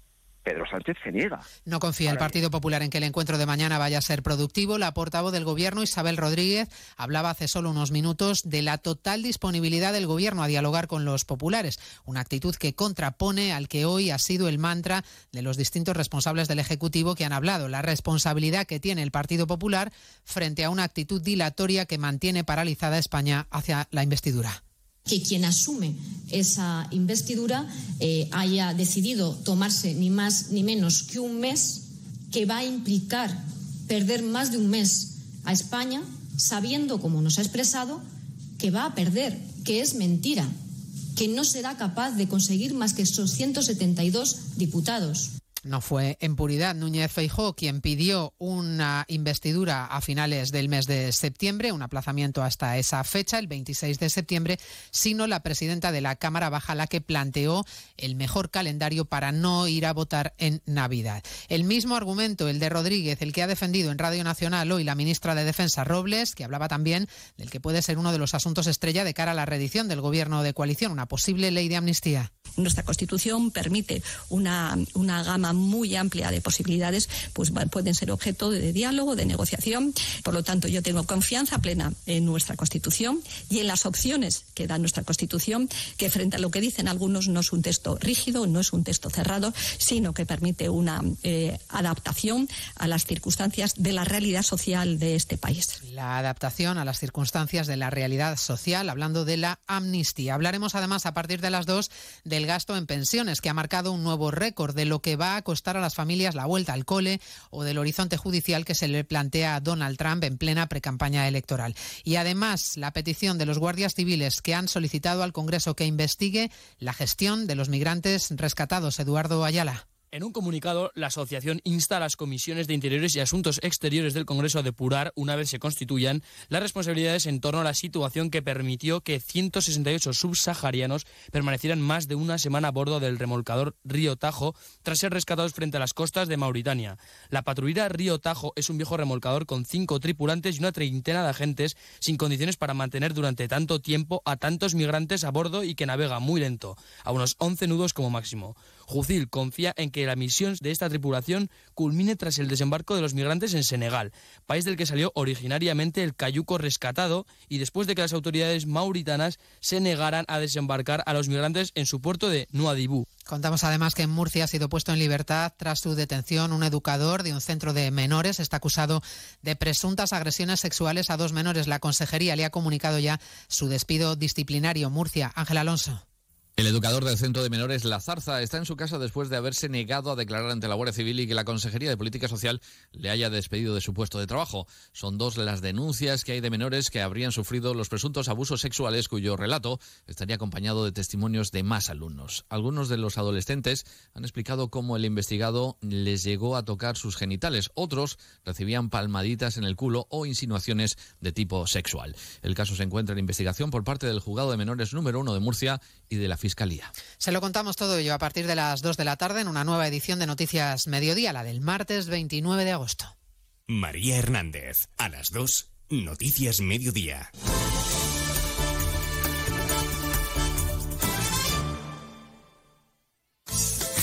Pedro Sánchez se niega. No confía el Partido Popular en que el encuentro de mañana vaya a ser productivo. La portavoz del Gobierno, Isabel Rodríguez, hablaba hace solo unos minutos de la total disponibilidad del Gobierno a dialogar con los populares, una actitud que contrapone al que hoy ha sido el mantra de los distintos responsables del Ejecutivo que han hablado, la responsabilidad que tiene el Partido Popular frente a una actitud dilatoria que mantiene paralizada España hacia la investidura que quien asume esa investidura eh, haya decidido tomarse ni más ni menos que un mes, que va a implicar perder más de un mes a España, sabiendo, como nos ha expresado, que va a perder, que es mentira, que no será capaz de conseguir más que esos 172 diputados. No fue en puridad Núñez Feijó quien pidió una investidura a finales del mes de septiembre, un aplazamiento hasta esa fecha, el 26 de septiembre, sino la presidenta de la Cámara Baja la que planteó el mejor calendario para no ir a votar en Navidad. El mismo argumento, el de Rodríguez, el que ha defendido en Radio Nacional hoy la ministra de Defensa Robles, que hablaba también del que puede ser uno de los asuntos estrella de cara a la reedición del gobierno de coalición, una posible ley de amnistía. Nuestra Constitución permite una, una gama muy amplia de posibilidades, pues pueden ser objeto de diálogo, de negociación. Por lo tanto, yo tengo confianza plena en nuestra Constitución y en las opciones que da nuestra Constitución, que frente a lo que dicen algunos no es un texto rígido, no es un texto cerrado, sino que permite una eh, adaptación a las circunstancias de la realidad social de este país. La adaptación a las circunstancias de la realidad social, hablando de la amnistía. Hablaremos además a partir de las dos del gasto en pensiones, que ha marcado un nuevo récord de lo que va a costar a las familias la vuelta al cole o del horizonte judicial que se le plantea a Donald Trump en plena precampaña electoral. Y además, la petición de los guardias civiles que han solicitado al Congreso que investigue la gestión de los migrantes rescatados. Eduardo Ayala. En un comunicado, la asociación insta a las comisiones de Interiores y Asuntos Exteriores del Congreso a depurar, una vez se constituyan, las responsabilidades en torno a la situación que permitió que 168 subsaharianos permanecieran más de una semana a bordo del remolcador Río Tajo tras ser rescatados frente a las costas de Mauritania. La patrulla Río Tajo es un viejo remolcador con cinco tripulantes y una treintena de agentes sin condiciones para mantener durante tanto tiempo a tantos migrantes a bordo y que navega muy lento, a unos 11 nudos como máximo. Jucil confía en que la misión de esta tripulación culmine tras el desembarco de los migrantes en Senegal, país del que salió originariamente el cayuco rescatado y después de que las autoridades mauritanas se negaran a desembarcar a los migrantes en su puerto de Nuadibú. Contamos además que en Murcia ha sido puesto en libertad tras su detención un educador de un centro de menores. Está acusado de presuntas agresiones sexuales a dos menores. La consejería le ha comunicado ya su despido disciplinario. Murcia, Ángel Alonso. El educador del centro de menores La Zarza está en su casa después de haberse negado a declarar ante la Guardia Civil y que la Consejería de Política Social le haya despedido de su puesto de trabajo. Son dos las denuncias que hay de menores que habrían sufrido los presuntos abusos sexuales cuyo relato estaría acompañado de testimonios de más alumnos. Algunos de los adolescentes han explicado cómo el investigado les llegó a tocar sus genitales. Otros recibían palmaditas en el culo o insinuaciones de tipo sexual. El caso se encuentra en investigación por parte del juzgado de menores número uno de Murcia y de la Fiscalía. Se lo contamos todo ello a partir de las 2 de la tarde en una nueva edición de Noticias Mediodía, la del martes 29 de agosto. María Hernández, a las 2, Noticias Mediodía.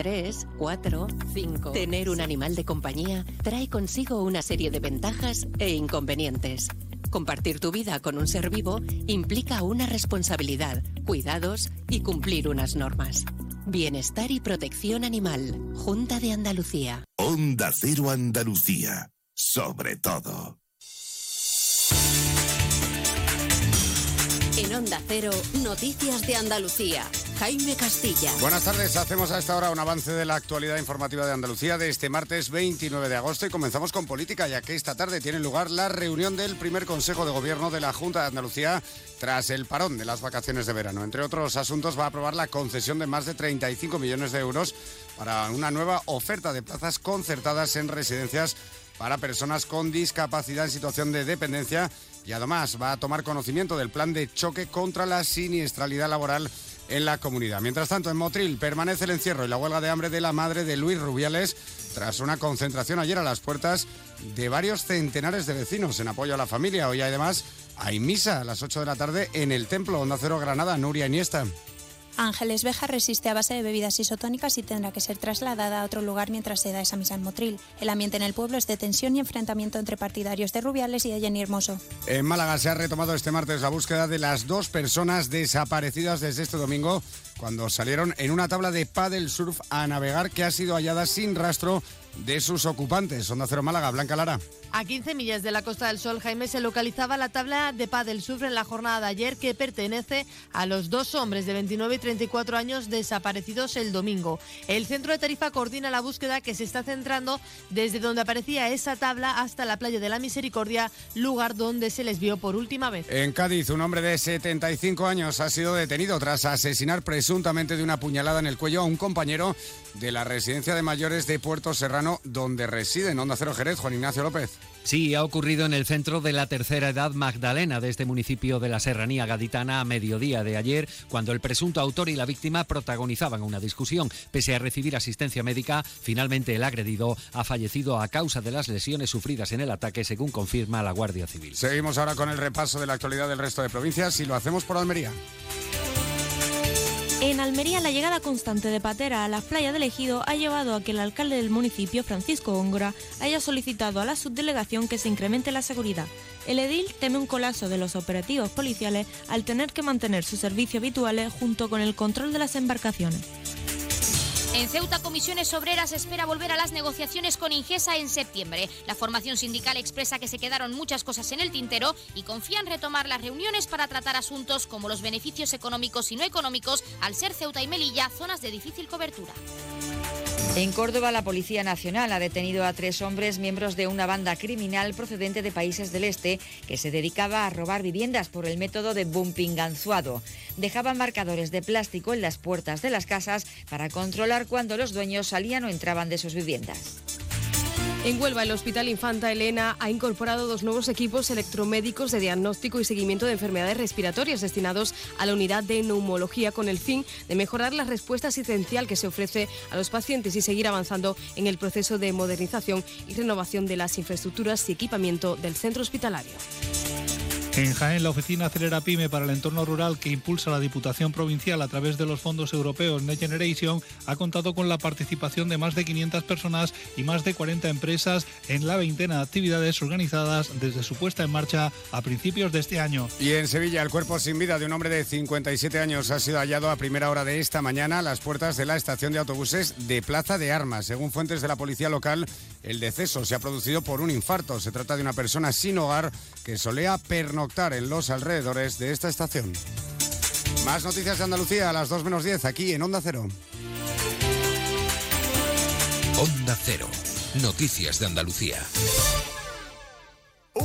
3, 4, 5. Tener un animal de compañía trae consigo una serie de ventajas e inconvenientes. Compartir tu vida con un ser vivo implica una responsabilidad, cuidados y cumplir unas normas. Bienestar y protección animal. Junta de Andalucía. Onda Cero Andalucía. Sobre todo. En Onda Cero, Noticias de Andalucía. Jaime Castilla. Buenas tardes, hacemos a esta hora un avance de la actualidad informativa de Andalucía de este martes 29 de agosto y comenzamos con política, ya que esta tarde tiene lugar la reunión del primer Consejo de Gobierno de la Junta de Andalucía tras el parón de las vacaciones de verano. Entre otros asuntos va a aprobar la concesión de más de 35 millones de euros para una nueva oferta de plazas concertadas en residencias para personas con discapacidad en situación de dependencia y además va a tomar conocimiento del plan de choque contra la siniestralidad laboral en la comunidad. Mientras tanto, en Motril permanece el encierro y la huelga de hambre de la madre de Luis Rubiales tras una concentración ayer a las puertas de varios centenares de vecinos en apoyo a la familia. Hoy además hay misa a las 8 de la tarde en el Templo Onda Cero Granada, Nuria Iniesta. Ángeles Beja resiste a base de bebidas isotónicas y tendrá que ser trasladada a otro lugar mientras se da esa misa en Motril. El ambiente en el pueblo es de tensión y enfrentamiento entre partidarios de Rubiales y de Jenny Hermoso. En Málaga se ha retomado este martes la búsqueda de las dos personas desaparecidas desde este domingo cuando salieron en una tabla de paddle surf a navegar que ha sido hallada sin rastro de sus ocupantes. Onda Cero Málaga, Blanca Lara. A 15 millas de la Costa del Sol, Jaime, se localizaba la tabla de paddle surf en la jornada de ayer que pertenece a los dos hombres de 29 y 34 años desaparecidos el domingo. El centro de Tarifa coordina la búsqueda que se está centrando desde donde aparecía esa tabla hasta la playa de la Misericordia, lugar donde se les vio por última vez. En Cádiz, un hombre de 75 años ha sido detenido tras asesinar presuntamente de una puñalada en el cuello a un compañero de la residencia de mayores de Puerto Serrano, donde reside en Onda Cero Jerez, Juan Ignacio López. Sí, ha ocurrido en el centro de la tercera edad Magdalena de este municipio de la Serranía Gaditana a mediodía de ayer, cuando el presunto autor y la víctima protagonizaban una discusión. Pese a recibir asistencia médica, finalmente el agredido ha fallecido a causa de las lesiones sufridas en el ataque, según confirma la Guardia Civil. Seguimos ahora con el repaso de la actualidad del resto de provincias y lo hacemos por Almería. En Almería, la llegada constante de patera a la playa del Ejido ha llevado a que el alcalde del municipio, Francisco Góngora, haya solicitado a la subdelegación que se incremente la seguridad. El edil teme un colapso de los operativos policiales al tener que mantener sus servicios habituales junto con el control de las embarcaciones. En Ceuta, Comisiones Obreras espera volver a las negociaciones con Ingesa en septiembre. La formación sindical expresa que se quedaron muchas cosas en el tintero y confía en retomar las reuniones para tratar asuntos como los beneficios económicos y no económicos al ser Ceuta y Melilla zonas de difícil cobertura. En Córdoba, la Policía Nacional ha detenido a tres hombres miembros de una banda criminal procedente de países del este que se dedicaba a robar viviendas por el método de bumping ganzuado. Dejaban marcadores de plástico en las puertas de las casas para controlar cuando los dueños salían o entraban de sus viviendas. En Huelva, el Hospital Infanta Elena ha incorporado dos nuevos equipos electromédicos de diagnóstico y seguimiento de enfermedades respiratorias destinados a la unidad de neumología con el fin de mejorar la respuesta asistencial que se ofrece a los pacientes y seguir avanzando en el proceso de modernización y renovación de las infraestructuras y equipamiento del centro hospitalario. En Jaén, la oficina Acelera Pyme para el entorno rural que impulsa la Diputación Provincial a través de los fondos europeos Next Generation ha contado con la participación de más de 500 personas y más de 40 empresas en la veintena de actividades organizadas desde su puesta en marcha a principios de este año. Y en Sevilla, el cuerpo sin vida de un hombre de 57 años ha sido hallado a primera hora de esta mañana a las puertas de la estación de autobuses de Plaza de Armas. Según fuentes de la policía local, el deceso se ha producido por un infarto. Se trata de una persona sin hogar que solía pernoctar en los alrededores de esta estación. Más noticias de Andalucía a las 2 menos 10 aquí en Onda Cero. Onda Cero. Noticias de Andalucía.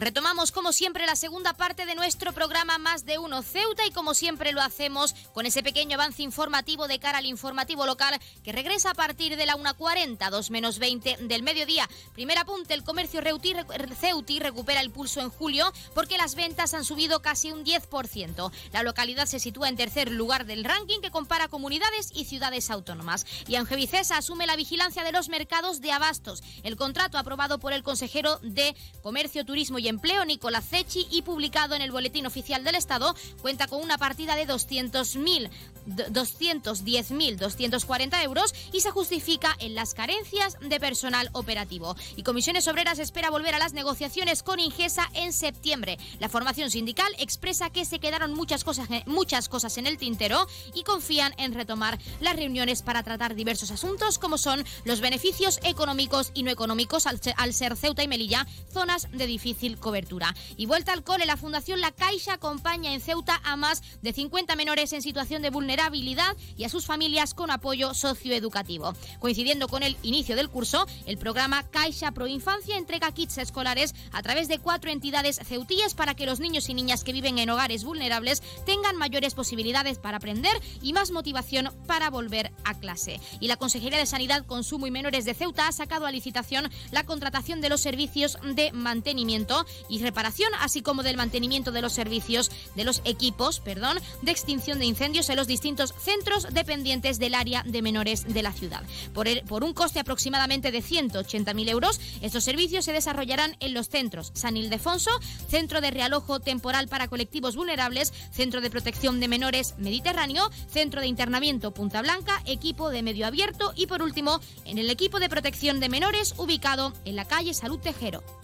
Pues retomamos como siempre la segunda parte de nuestro programa Más de Uno Ceuta y como siempre lo hacemos con ese pequeño avance informativo de cara al informativo local que regresa a partir de la 1.40, 2 menos 20 del mediodía. Primer apunte, el comercio Reuti, Ceuti recupera el pulso en julio porque las ventas han subido casi un 10%. La localidad se sitúa en tercer lugar del ranking que compara comunidades y ciudades autónomas. Y Angevicesa asume la vigilancia de los mercados de abastos. El contrato aprobado por el consejero de Comercio, Turismo y Empleo, Nicolás Cechi, y publicado en el Boletín Oficial del Estado, cuenta con una partida de 200.000 210.240 euros y se justifica en las carencias de personal operativo. Y Comisiones Obreras espera volver a las negociaciones con Ingesa en septiembre. La formación sindical expresa que se quedaron muchas cosas, muchas cosas en el tintero y confían en retomar las reuniones para tratar diversos asuntos como son los beneficios económicos y no económicos al ser Ceuta y Melilla zonas de difícil cobertura. Y vuelta al cole, la Fundación La Caixa acompaña en Ceuta a más de 50 menores en situación de vulnerabilidad y a sus familias con apoyo socioeducativo. Coincidiendo con el inicio del curso, el programa Caixa Pro Infancia entrega kits escolares a través de cuatro entidades ceutíes para que los niños y niñas que viven en hogares vulnerables tengan mayores posibilidades para aprender y más motivación para volver a clase. Y la Consejería de Sanidad, Consumo y Menores de Ceuta ha sacado a licitación la contratación de los servicios de mantenimiento y reparación, así como del mantenimiento de los servicios de los equipos, perdón, de extinción de incendios en los distintos centros dependientes del área de menores de la ciudad. Por, por un coste aproximadamente de 180.000 euros, estos servicios se desarrollarán en los centros San Ildefonso, Centro de Realojo Temporal para Colectivos Vulnerables, Centro de Protección de Menores Mediterráneo, Centro de Internamiento Punta Blanca, Equipo de Medio Abierto y por último en el Equipo de Protección de Menores ubicado en la calle Salud Tejero.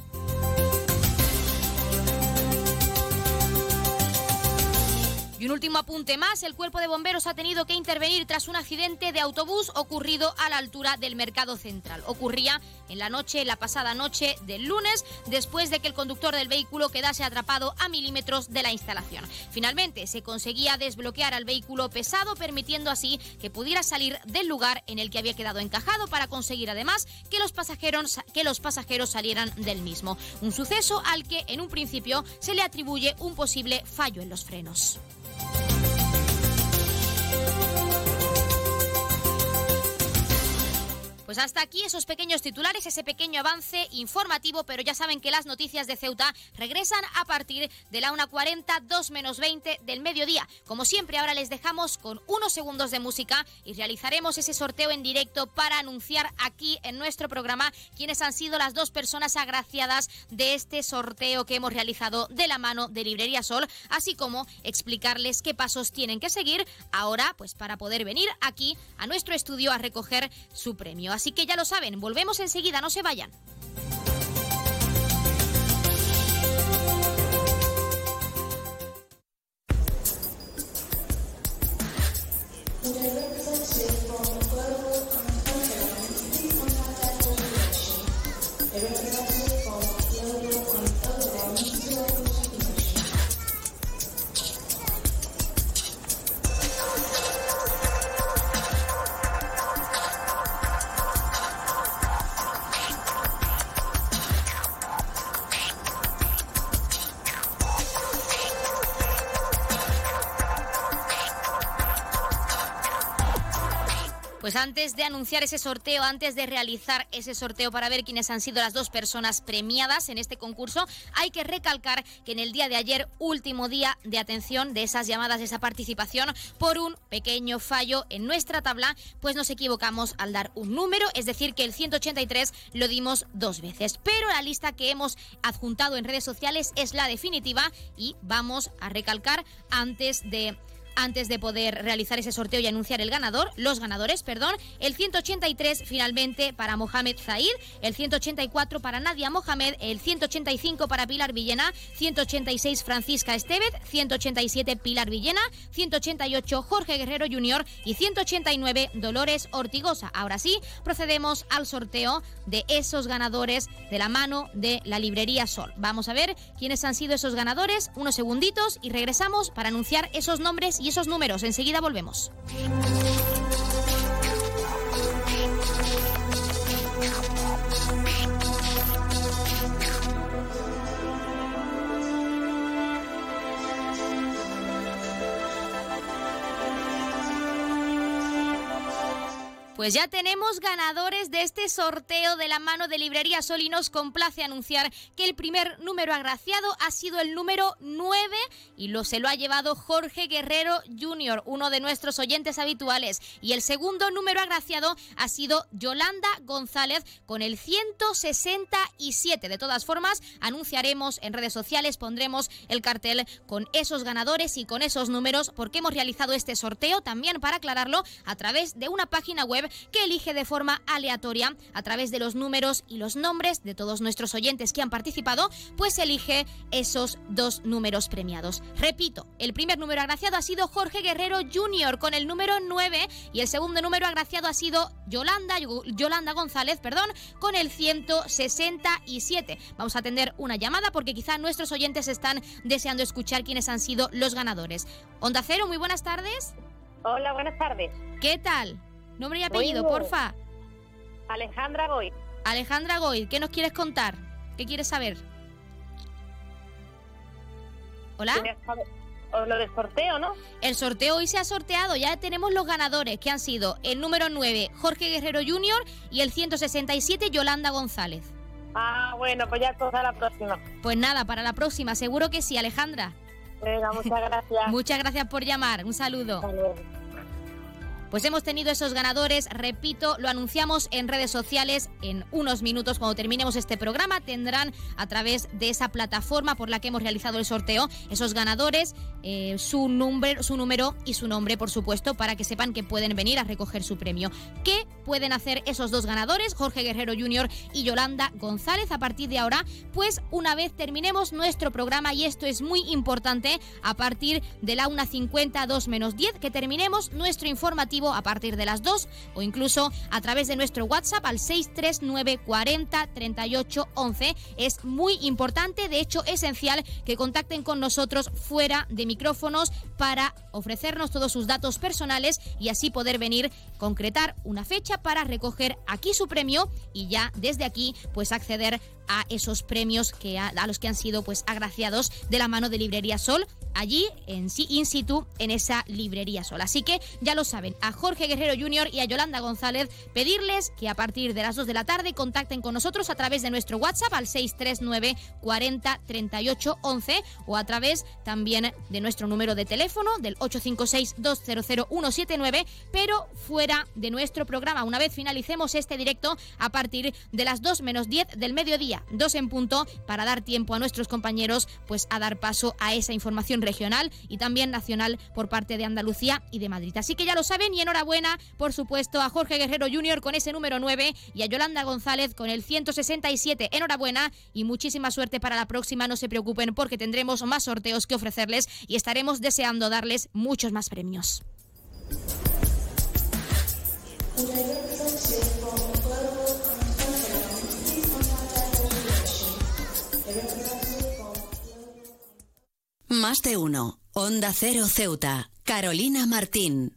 Y un último apunte más, el cuerpo de bomberos ha tenido que intervenir tras un accidente de autobús ocurrido a la altura del Mercado Central. Ocurría en la noche, la pasada noche del lunes, después de que el conductor del vehículo quedase atrapado a milímetros de la instalación. Finalmente, se conseguía desbloquear al vehículo pesado, permitiendo así que pudiera salir del lugar en el que había quedado encajado para conseguir además que los pasajeros, que los pasajeros salieran del mismo. Un suceso al que en un principio se le atribuye un posible fallo en los frenos. Pues hasta aquí esos pequeños titulares, ese pequeño avance informativo, pero ya saben que las noticias de Ceuta regresan a partir de la 1.40, 2 menos 20 del mediodía. Como siempre, ahora les dejamos con unos segundos de música y realizaremos ese sorteo en directo para anunciar aquí en nuestro programa quiénes han sido las dos personas agraciadas de este sorteo que hemos realizado de la mano de Librería Sol, así como explicarles qué pasos tienen que seguir ahora, pues para poder venir aquí a nuestro estudio a recoger su premio. Así que ya lo saben, volvemos enseguida, no se vayan. Antes de anunciar ese sorteo, antes de realizar ese sorteo para ver quiénes han sido las dos personas premiadas en este concurso, hay que recalcar que en el día de ayer, último día de atención de esas llamadas, de esa participación, por un pequeño fallo en nuestra tabla, pues nos equivocamos al dar un número, es decir, que el 183 lo dimos dos veces. Pero la lista que hemos adjuntado en redes sociales es la definitiva y vamos a recalcar antes de antes de poder realizar ese sorteo y anunciar el ganador, los ganadores, perdón, el 183 finalmente para Mohamed Zaid, el 184 para Nadia Mohamed, el 185 para Pilar Villena, 186 Francisca Estevez, 187 Pilar Villena, 188 Jorge Guerrero Jr. y 189 Dolores Ortigosa. Ahora sí, procedemos al sorteo de esos ganadores de la mano de la librería Sol. Vamos a ver quiénes han sido esos ganadores, unos segunditos y regresamos para anunciar esos nombres y esos números. Enseguida volvemos. Pues ya tenemos ganadores de este sorteo de la mano de Librería Sol y nos complace anunciar que el primer número agraciado ha sido el número 9 y lo se lo ha llevado Jorge Guerrero Jr., uno de nuestros oyentes habituales. Y el segundo número agraciado ha sido Yolanda González con el 167. De todas formas, anunciaremos en redes sociales, pondremos el cartel con esos ganadores y con esos números porque hemos realizado este sorteo también para aclararlo a través de una página web que elige de forma aleatoria a través de los números y los nombres de todos nuestros oyentes que han participado, pues elige esos dos números premiados. Repito, el primer número agraciado ha sido Jorge Guerrero Jr. con el número 9 y el segundo número agraciado ha sido Yolanda, Yolanda González, perdón, con el 167. Vamos a atender una llamada porque quizá nuestros oyentes están deseando escuchar quiénes han sido los ganadores. Onda Cero, muy buenas tardes. Hola, buenas tardes. ¿Qué tal? Nombre y apellido, porfa. Alejandra Goy. Alejandra Goy, ¿qué nos quieres contar? ¿Qué quieres saber? ¿Hola? lo del sorteo, ¿no? El sorteo hoy se ha sorteado, ya tenemos los ganadores, que han sido el número 9, Jorge Guerrero Jr., y el 167, Yolanda González. Ah, bueno, pues ya toca la próxima. Pues nada, para la próxima, seguro que sí, Alejandra. Venga, muchas gracias. muchas gracias por llamar. Un saludo. Pues hemos tenido esos ganadores, repito, lo anunciamos en redes sociales en unos minutos cuando terminemos este programa, tendrán a través de esa plataforma por la que hemos realizado el sorteo esos ganadores, eh, su, número, su número y su nombre, por supuesto, para que sepan que pueden venir a recoger su premio. ¿Qué pueden hacer esos dos ganadores, Jorge Guerrero Jr. y Yolanda González, a partir de ahora? Pues una vez terminemos nuestro programa, y esto es muy importante, a partir de la 1.50, 2 menos 10, que terminemos nuestro informativo a partir de las 2 o incluso a través de nuestro WhatsApp al 639 40 38 11. Es muy importante, de hecho esencial, que contacten con nosotros fuera de micrófonos para ofrecernos todos sus datos personales y así poder venir concretar una fecha para recoger aquí su premio y ya desde aquí pues acceder a esos premios que a, los que han sido pues agraciados de la mano de Librería Sol allí en sí in situ en esa librería Sol. Así que ya lo saben, a Jorge Guerrero Jr. y a Yolanda González pedirles que a partir de las 2 de la tarde contacten con nosotros a través de nuestro WhatsApp al 639 40 38 11 o a través también de nuestro número de teléfono del 856 200 179, pero fuera de nuestro programa una vez finalicemos este directo a partir de las 2 menos 10 del mediodía, 2 en punto para dar tiempo a nuestros compañeros pues a dar paso a esa información regional y también nacional por parte de Andalucía y de Madrid. Así que ya lo saben y enhorabuena, por supuesto, a Jorge Guerrero Jr. con ese número 9 y a Yolanda González con el 167. Enhorabuena y muchísima suerte para la próxima. No se preocupen porque tendremos más sorteos que ofrecerles y estaremos deseando darles muchos más premios. Más de uno. Onda Cero Ceuta. Carolina Martín.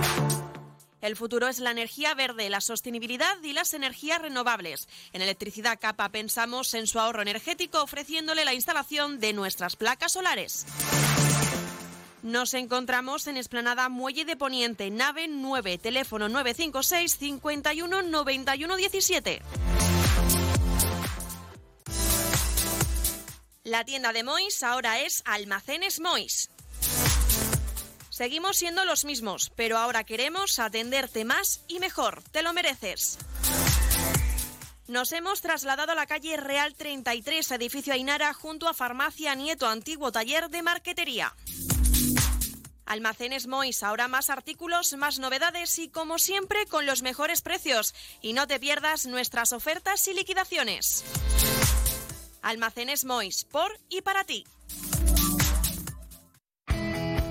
El futuro es la energía verde, la sostenibilidad y las energías renovables. En Electricidad Capa pensamos en su ahorro energético ofreciéndole la instalación de nuestras placas solares. Nos encontramos en Esplanada Muelle de Poniente, nave 9, teléfono 956 51 91 17. La tienda de Mois ahora es Almacenes Mois. Seguimos siendo los mismos, pero ahora queremos atenderte más y mejor. Te lo mereces. Nos hemos trasladado a la calle Real 33, edificio Ainara, junto a Farmacia Nieto, antiguo taller de marquetería. Almacenes Mois, ahora más artículos, más novedades y como siempre con los mejores precios. Y no te pierdas nuestras ofertas y liquidaciones. Almacenes Mois, por y para ti.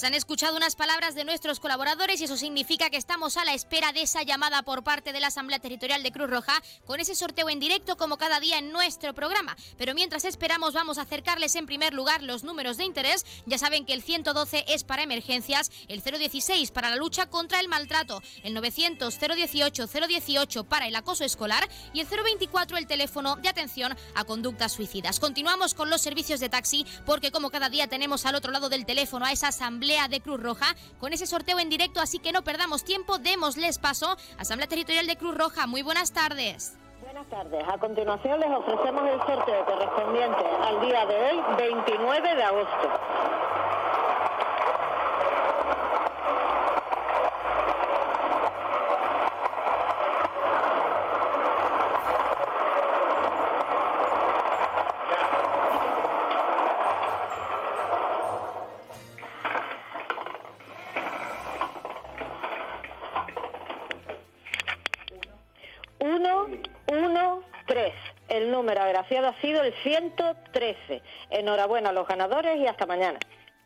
Pues han escuchado unas palabras de nuestros colaboradores y eso significa que estamos a la espera de esa llamada por parte de la Asamblea Territorial de Cruz Roja con ese sorteo en directo como cada día en nuestro programa. Pero mientras esperamos vamos a acercarles en primer lugar los números de interés. Ya saben que el 112 es para emergencias, el 016 para la lucha contra el maltrato, el 900 018 018 para el acoso escolar y el 024 el teléfono de atención a conductas suicidas. Continuamos con los servicios de taxi porque como cada día tenemos al otro lado del teléfono a esa Asamblea de Cruz Roja con ese sorteo en directo, así que no perdamos tiempo, démosles paso. Asamblea Territorial de Cruz Roja, muy buenas tardes. Buenas tardes. A continuación les ofrecemos el sorteo correspondiente al día de hoy, 29 de agosto. Uno, uno, tres. El ha sido el 113. Enhorabuena a los ganadores y hasta mañana.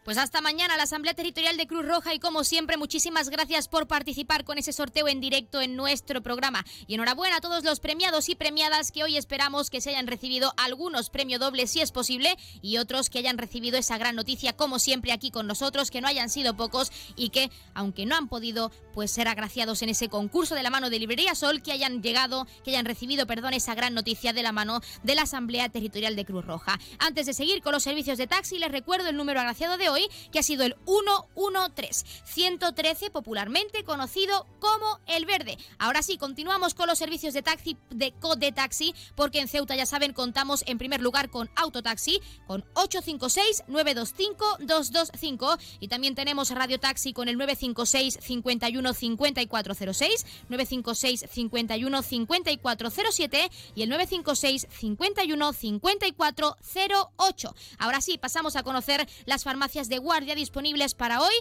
Pues hasta mañana la Asamblea Territorial de Cruz Roja y como siempre muchísimas gracias por participar con ese sorteo en directo en nuestro programa. Y enhorabuena a todos los premiados y premiadas que hoy esperamos que se hayan recibido algunos premios dobles si es posible y otros que hayan recibido esa gran noticia como siempre aquí con nosotros, que no hayan sido pocos y que aunque no han podido pues ser agraciados en ese concurso de la mano de Librería Sol, que hayan llegado, que hayan recibido, perdón, esa gran noticia de la mano de la Asamblea Territorial de Cruz Roja. Antes de seguir con los servicios de taxi, les recuerdo el número agraciado de hoy hoy, que ha sido el 113, 113 popularmente conocido como el verde. Ahora sí, continuamos con los servicios de taxi de Code Taxi, porque en Ceuta ya saben, contamos en primer lugar con Autotaxi, con 856-925-225 y también tenemos Radio Taxi con el 956 51 5406, 956 51 5407 y el 956 51 5408. Ahora sí, pasamos a conocer las farmacias de guardia disponibles para hoy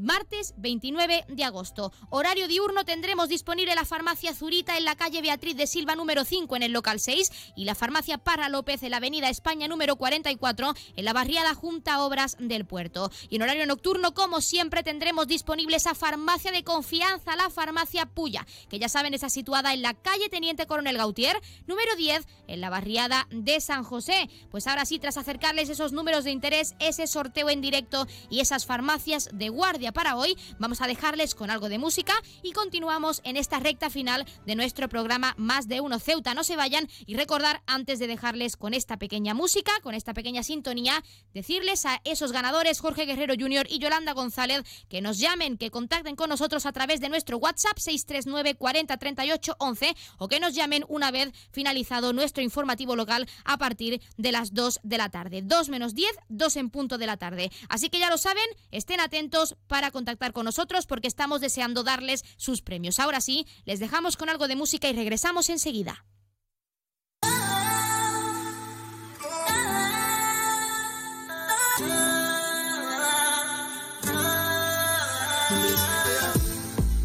martes 29 de agosto. Horario diurno tendremos disponible la farmacia Zurita en la calle Beatriz de Silva número 5 en el local 6 y la farmacia Parra López en la avenida España número 44 en la barriada Junta Obras del Puerto. Y en horario nocturno, como siempre, tendremos disponible esa farmacia de confianza, la farmacia Puya, que ya saben está situada en la calle Teniente Coronel Gautier número 10 en la barriada de San José. Pues ahora sí, tras acercarles esos números de interés, ese sorteo en directo y esas farmacias de guardia para hoy. Vamos a dejarles con algo de música y continuamos en esta recta final de nuestro programa Más de Uno Ceuta. No se vayan y recordar antes de dejarles con esta pequeña música, con esta pequeña sintonía, decirles a esos ganadores, Jorge Guerrero Jr. y Yolanda González, que nos llamen, que contacten con nosotros a través de nuestro WhatsApp 639 40 38 11 o que nos llamen una vez finalizado nuestro informativo local a partir de las 2 de la tarde. 2 menos 10, 2 en punto de la tarde. Así que ya lo saben, estén atentos para contactar con nosotros porque estamos deseando darles sus premios. Ahora sí, les dejamos con algo de música y regresamos enseguida.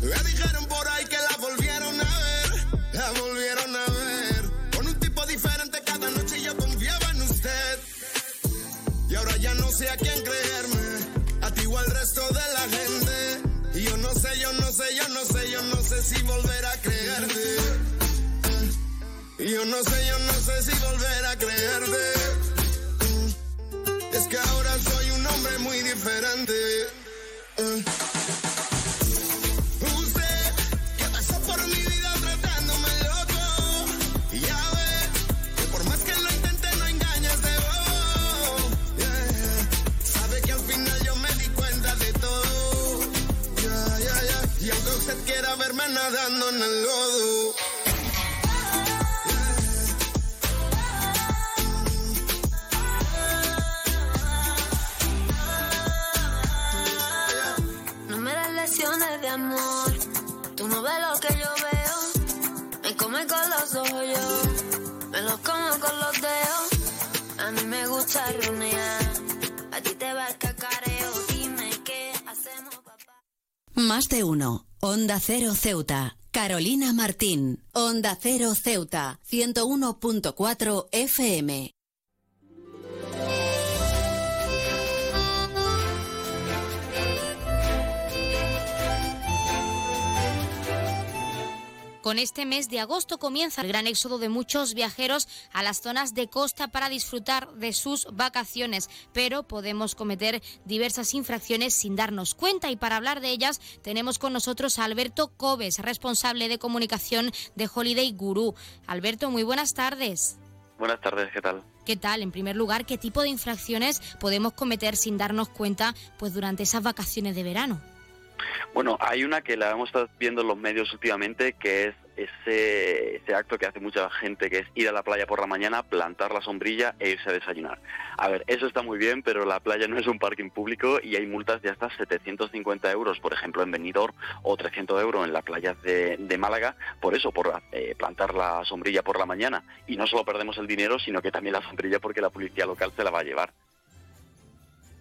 Me dijeron por ahí Y yo no sé, yo no sé si volver a creerte. Es que ahora soy un hombre muy diferente. Usted que pasó por mi vida tratándome amor. Tú no ves lo que yo veo. Me come con los ojos yo. Me los como con los dedos. A mí me gusta runear. A ti te va el cacareo. Dime qué hacemos. Más de uno. Onda Cero Ceuta. Carolina Martín. Onda Cero Ceuta. 101.4 FM. Con este mes de agosto comienza el gran éxodo de muchos viajeros a las zonas de costa para disfrutar de sus vacaciones, pero podemos cometer diversas infracciones sin darnos cuenta y para hablar de ellas tenemos con nosotros a Alberto Cobes, responsable de comunicación de Holiday Guru. Alberto, muy buenas tardes. Buenas tardes, ¿qué tal? ¿Qué tal? En primer lugar, ¿qué tipo de infracciones podemos cometer sin darnos cuenta pues durante esas vacaciones de verano? Bueno, hay una que la hemos estado viendo en los medios últimamente, que es ese, acto que hace mucha gente, que es ir a la playa por la mañana, plantar la sombrilla e irse a desayunar. A ver, eso está muy bien, pero la playa no es un parking público y hay multas de hasta 750 euros, por ejemplo, en Benidorm, o 300 euros en las playas de, de Málaga, por eso, por eh, plantar la sombrilla por la mañana. Y no solo perdemos el dinero, sino que también la sombrilla porque la policía local se la va a llevar.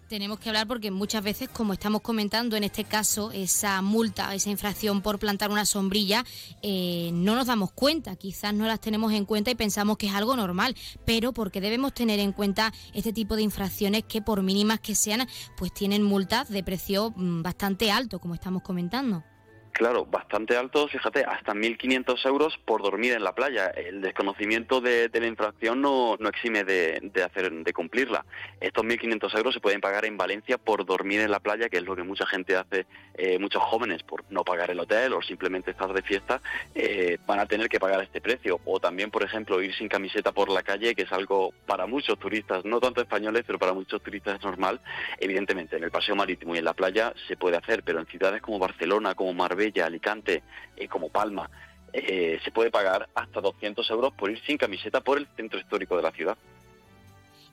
Tenemos que hablar porque muchas veces, como estamos comentando en este caso, esa multa, esa infracción por plantar una sombrilla, eh, no nos damos cuenta, quizás no las tenemos en cuenta y pensamos que es algo normal, pero porque debemos tener en cuenta este tipo de infracciones que por mínimas que sean, pues tienen multas de precio mm, bastante alto, como estamos comentando. Claro, bastante alto, fíjate, hasta 1.500 euros por dormir en la playa. El desconocimiento de, de la infracción no, no exime de, de, hacer, de cumplirla. Estos 1.500 euros se pueden pagar en Valencia por dormir en la playa, que es lo que mucha gente hace, eh, muchos jóvenes, por no pagar el hotel o simplemente estar de fiesta, eh, van a tener que pagar este precio. O también, por ejemplo, ir sin camiseta por la calle, que es algo para muchos turistas, no tanto españoles, pero para muchos turistas es normal. Evidentemente, en el paseo marítimo y en la playa se puede hacer, pero en ciudades como Barcelona, como Marbella, Alicante, eh, como Palma, eh, se puede pagar hasta 200 euros por ir sin camiseta por el centro histórico de la ciudad.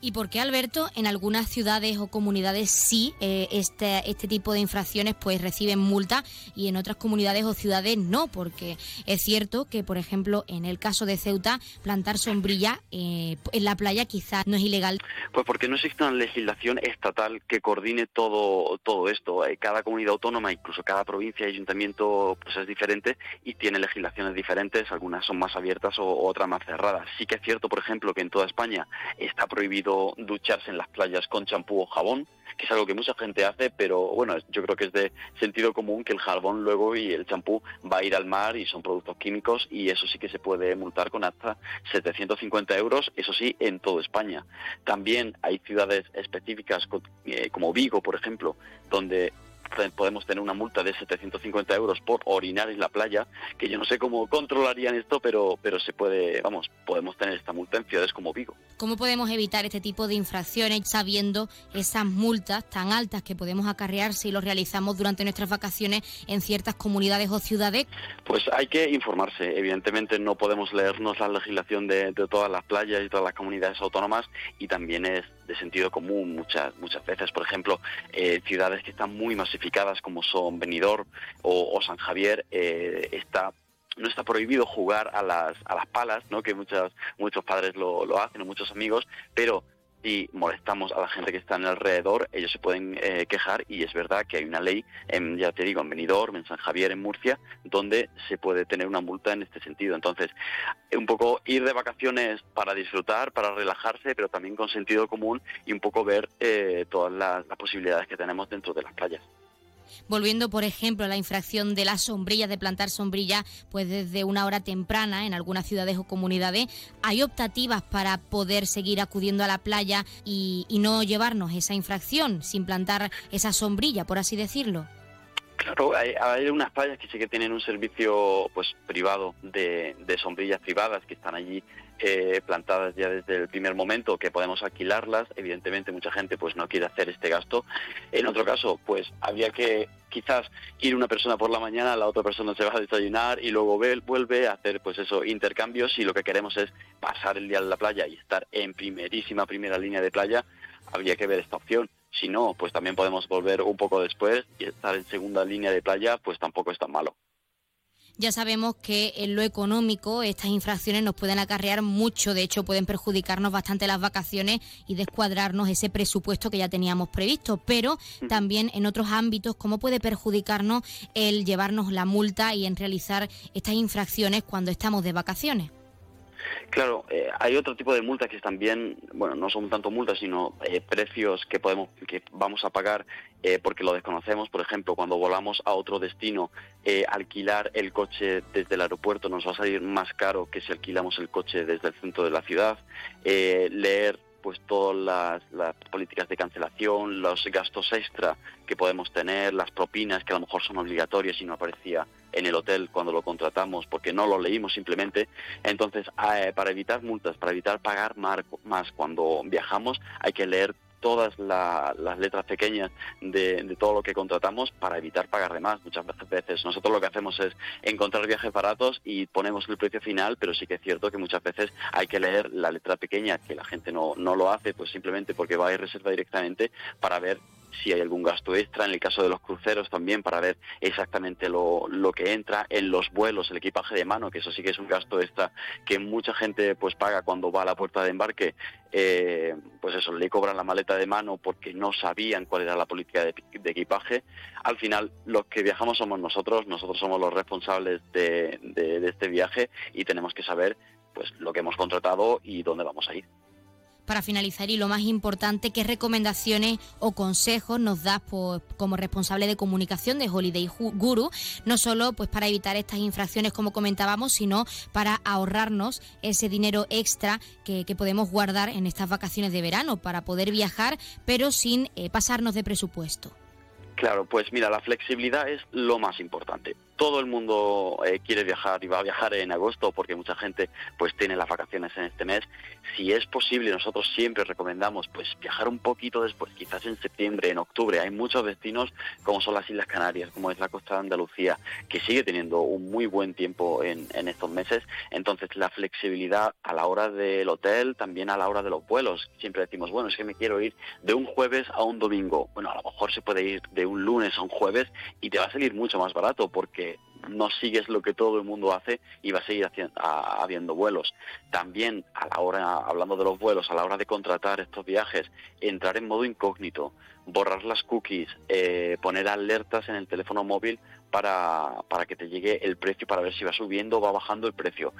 ¿Y por qué, Alberto, en algunas ciudades o comunidades sí eh, este, este tipo de infracciones pues reciben multa y en otras comunidades o ciudades no? Porque es cierto que, por ejemplo, en el caso de Ceuta, plantar sombrilla eh, en la playa quizás no es ilegal. Pues porque no existe una legislación estatal que coordine todo, todo esto. Eh, Cada comunidad autónoma, incluso cada provincia y ayuntamiento, pues es diferente y tiene legislaciones diferentes. Algunas son más abiertas o otras más cerradas. Sí que es cierto, por ejemplo, que en toda España está prohibido ducharse en las playas con champú o jabón, que es algo que mucha gente hace, pero bueno, yo creo que es de sentido común que el jabón luego y el champú va a ir al mar y son productos químicos y eso sí que se puede multar con hasta 750 euros, eso sí, en toda España. También hay ciudades específicas eh, como Vigo, por ejemplo, donde podemos tener una multa de 750 euros por orinar en la playa, que yo no sé cómo controlarían esto, pero, pero se puede, vamos, podemos tener esta multa en ciudades como Vigo. ¿Cómo podemos evitar este tipo de infracciones sabiendo esas multas tan altas que podemos acarrear si lo realizamos durante nuestras vacaciones en ciertas comunidades o ciudades? Pues hay que informarse. Evidentemente no podemos leernos la legislación de, de todas las playas y todas las comunidades autónomas y también es de sentido común muchas muchas veces. Por ejemplo, eh, ciudades que están muy masificadas como son Benidorm o, San Javier, eh, está no está prohibido jugar a las, a las palas, ¿no? que muchos, muchos padres lo, lo hacen, o muchos amigos, pero y molestamos a la gente que está en alrededor, ellos se pueden eh, quejar y es verdad que hay una ley, en, ya te digo, en Benidorm, en San Javier, en Murcia, donde se puede tener una multa en este sentido. Entonces, un poco ir de vacaciones para disfrutar, para relajarse, pero también con sentido común y un poco ver eh, todas las posibilidades que tenemos dentro de las playas. Volviendo, por ejemplo, a la infracción de las sombrillas, de plantar sombrillas, pues desde una hora temprana en algunas ciudades o comunidades, hay optativas para poder seguir acudiendo a la playa y, no llevarnos esa infracción sin plantar esa sombrilla, por así decirlo. Hay, unas playas que sí que tienen un servicio pues privado de, de sombrillas privadas que están allí eh, plantadas ya desde el primer momento, que podemos alquilarlas. Evidentemente mucha gente pues no quiere hacer este gasto. En otro caso, pues habría que quizás ir una persona por la mañana, la otra persona se va a desayunar y luego vuelve a hacer pues eso, intercambios y lo que queremos es pasar el día en la playa y estar en primerísima primera línea de playa, habría que ver esta opción. Si no, pues también podemos volver un poco después y estar en segunda línea de playa, pues tampoco es tan malo. Ya sabemos que en lo económico estas infracciones nos pueden acarrear mucho, de hecho pueden perjudicarnos bastante las vacaciones y descuadrarnos ese presupuesto que ya teníamos previsto, pero también en otros ámbitos, ¿cómo puede perjudicarnos el llevarnos la multa y en realizar estas infracciones cuando estamos de vacaciones? Claro, eh, hay otro tipo de multas que también, bueno, no son tanto multas, sino eh, precios que podemos, que vamos a pagar eh, porque lo desconocemos. Por ejemplo, cuando volamos a otro destino, alquilar el coche desde el aeropuerto nos va a salir más caro que si alquilamos el coche desde el centro de la ciudad. leer pues todas las, políticas de cancelación, los gastos extra que podemos tener, las propinas que a lo mejor son obligatorias y no aparecía en el hotel cuando lo contratamos porque no lo leímos simplemente. Entonces, eh, para evitar multas, para evitar pagar más cuando viajamos, hay que leer todas las letras pequeñas de, todo lo que contratamos para evitar pagar de más. Muchas veces nosotros lo que hacemos es encontrar viajes baratos y ponemos el precio final, pero sí que es cierto que muchas veces hay que leer la letra pequeña, que la gente no, no lo hace, pues simplemente porque va a ir reserva directamente para ver si hay algún gasto extra, en el caso de los cruceros también para ver exactamente lo, lo, que entra, en los vuelos, el equipaje de mano, que eso sí que es un gasto extra que mucha gente pues paga cuando va a la puerta de embarque, eh, pues eso, le cobran la maleta de mano porque no sabían cuál era la política de, equipaje. Al final, los que viajamos somos nosotros, nosotros somos los responsables de, de este viaje y tenemos que saber pues lo que hemos contratado y dónde vamos a ir para finalizar y lo más importante, ¿qué recomendaciones o consejos nos das pues, como responsable de comunicación de Holiday Guru? No solo pues para evitar estas infracciones como comentábamos, sino para ahorrarnos ese dinero extra que, podemos guardar en estas vacaciones de verano para poder viajar, pero sin eh, pasarnos de presupuesto. Claro, pues mira, la flexibilidad es lo más importante todo el mundo eh, quiere viajar y va a viajar en agosto porque mucha gente pues tiene las vacaciones en este mes. Si es posible, nosotros siempre recomendamos pues viajar un poquito después, quizás en septiembre, en octubre. Hay muchos destinos como son las Islas Canarias, como es la costa de Andalucía, que sigue teniendo un muy buen tiempo en, en estos meses. Entonces la flexibilidad a la hora del hotel, también a la hora de los vuelos. Siempre decimos, bueno, es que me quiero ir de un jueves a un domingo. Bueno, a lo mejor se puede ir de un lunes a un jueves y te va a salir mucho más barato porque no sigues lo que todo el mundo hace y va a seguir habiendo vuelos. También a la hora, hablando de los vuelos, a la hora de contratar estos viajes, entrar en modo incógnito, borrar las cookies, eh, poner alertas en el teléfono móvil para, para que te llegue el precio, para ver si va subiendo o va bajando el precio.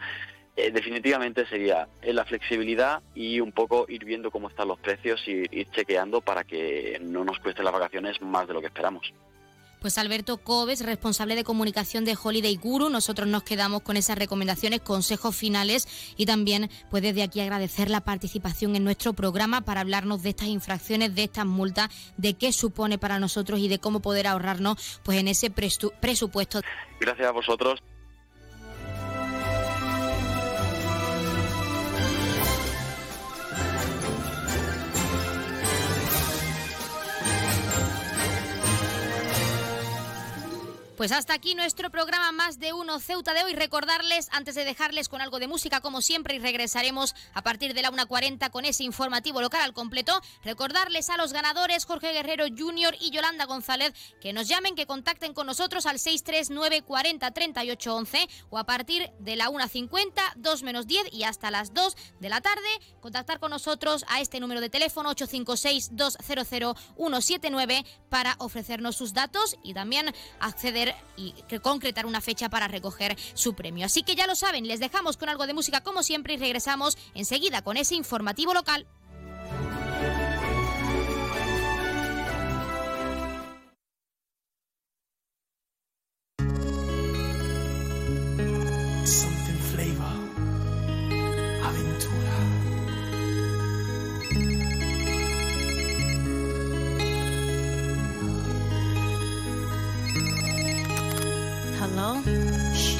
Eh, definitivamente sería eh, la flexibilidad y un poco ir viendo cómo están los precios y ir chequeando para que no nos cueste las vacaciones más de lo que esperamos. Pues Alberto Cobes, responsable de comunicación de Holiday Guru, nosotros nos quedamos con esas recomendaciones, consejos finales y también pues desde aquí agradecer la participación en nuestro programa para hablarnos de estas infracciones, de estas multas, de qué supone para nosotros y de cómo poder ahorrarnos pues en ese presupuesto. Gracias a vosotros. Pues hasta aquí nuestro programa Más de Uno Ceuta de hoy. Recordarles, antes de dejarles con algo de música, como siempre, y regresaremos a partir de la 1.40 con ese informativo local al completo, recordarles a los ganadores Jorge Guerrero Jr. y Yolanda González que nos llamen, que contacten con nosotros al 639 40 38 11 o a partir de la 1.50, 2 menos 10 y hasta las 2 de la tarde, contactar con nosotros a este número de teléfono 856 200 179 para ofrecernos sus datos y también acceder y concretar una fecha para recoger su premio. Así que ya lo saben, les dejamos con algo de música como siempre y regresamos enseguida con ese informativo local. Solo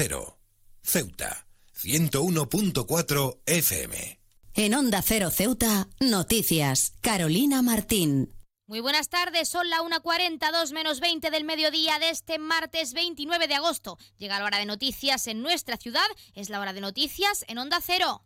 Cero. Ceuta. 101.4 FM. En Onda Cero Ceuta, noticias. Carolina Martín. Muy buenas tardes, son la 1.40, 2 menos 20 del mediodía de este martes 29 de agosto. Llega la hora de noticias en nuestra ciudad, es la hora de noticias en Onda Cero.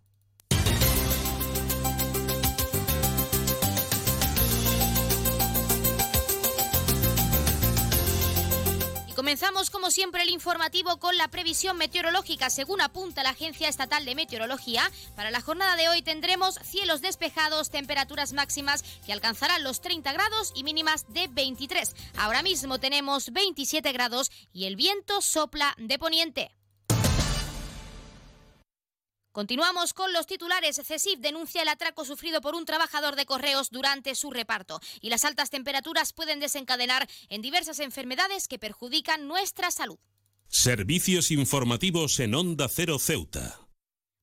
Comenzamos como siempre el informativo con la previsión meteorológica. Según apunta la Agencia Estatal de Meteorología, para la jornada de hoy tendremos cielos despejados, temperaturas máximas que alcanzarán los 30 grados y mínimas de 23. Ahora mismo tenemos 27 grados y el viento sopla de poniente. Continuamos con los titulares. CESIF denuncia el atraco sufrido por un trabajador de correos durante su reparto y las altas temperaturas pueden desencadenar en diversas enfermedades que perjudican nuestra salud. Servicios informativos en Onda Cero Ceuta.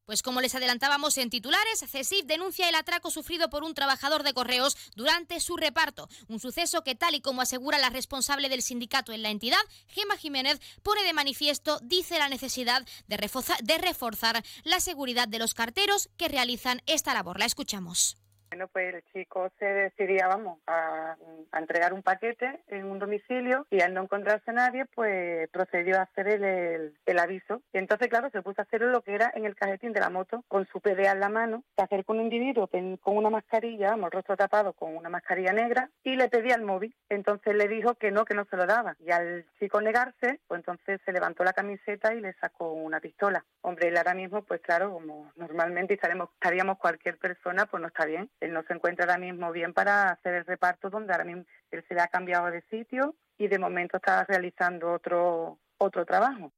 Pues como les adelantábamos en titulares, CESIF denuncia el atraco sufrido por un trabajador de correos durante su reparto. Un suceso que, tal y como asegura la responsable del sindicato en la entidad, Gema Jiménez, pone de manifiesto, dice la necesidad de, de reforzar la seguridad de los carteros que realizan esta labor. La escuchamos. Bueno, pues el chico se decidía, vamos, a, entregar un paquete en un domicilio y al no encontrarse nadie, pues procedió a hacer el, aviso. Y entonces, claro, se puso a hacer lo que era en el cajetín de la moto, con su PDA en la mano. Se acercó un individuo con una mascarilla, vamos, el rostro tapado con una mascarilla negra, y le pedía el móvil. Entonces le dijo que no, que no se lo daba. Y al chico negarse, pues entonces se levantó la camiseta y le sacó una pistola. Hombre, él ahora mismo, pues claro, como normalmente estaremos, estaríamos cualquier persona, pues no está bien. Él no se encuentra ahora mismo bien para hacer el reparto donde ahora mismo él se le ha cambiado de sitio y de momento está realizando otro, otro trabajo.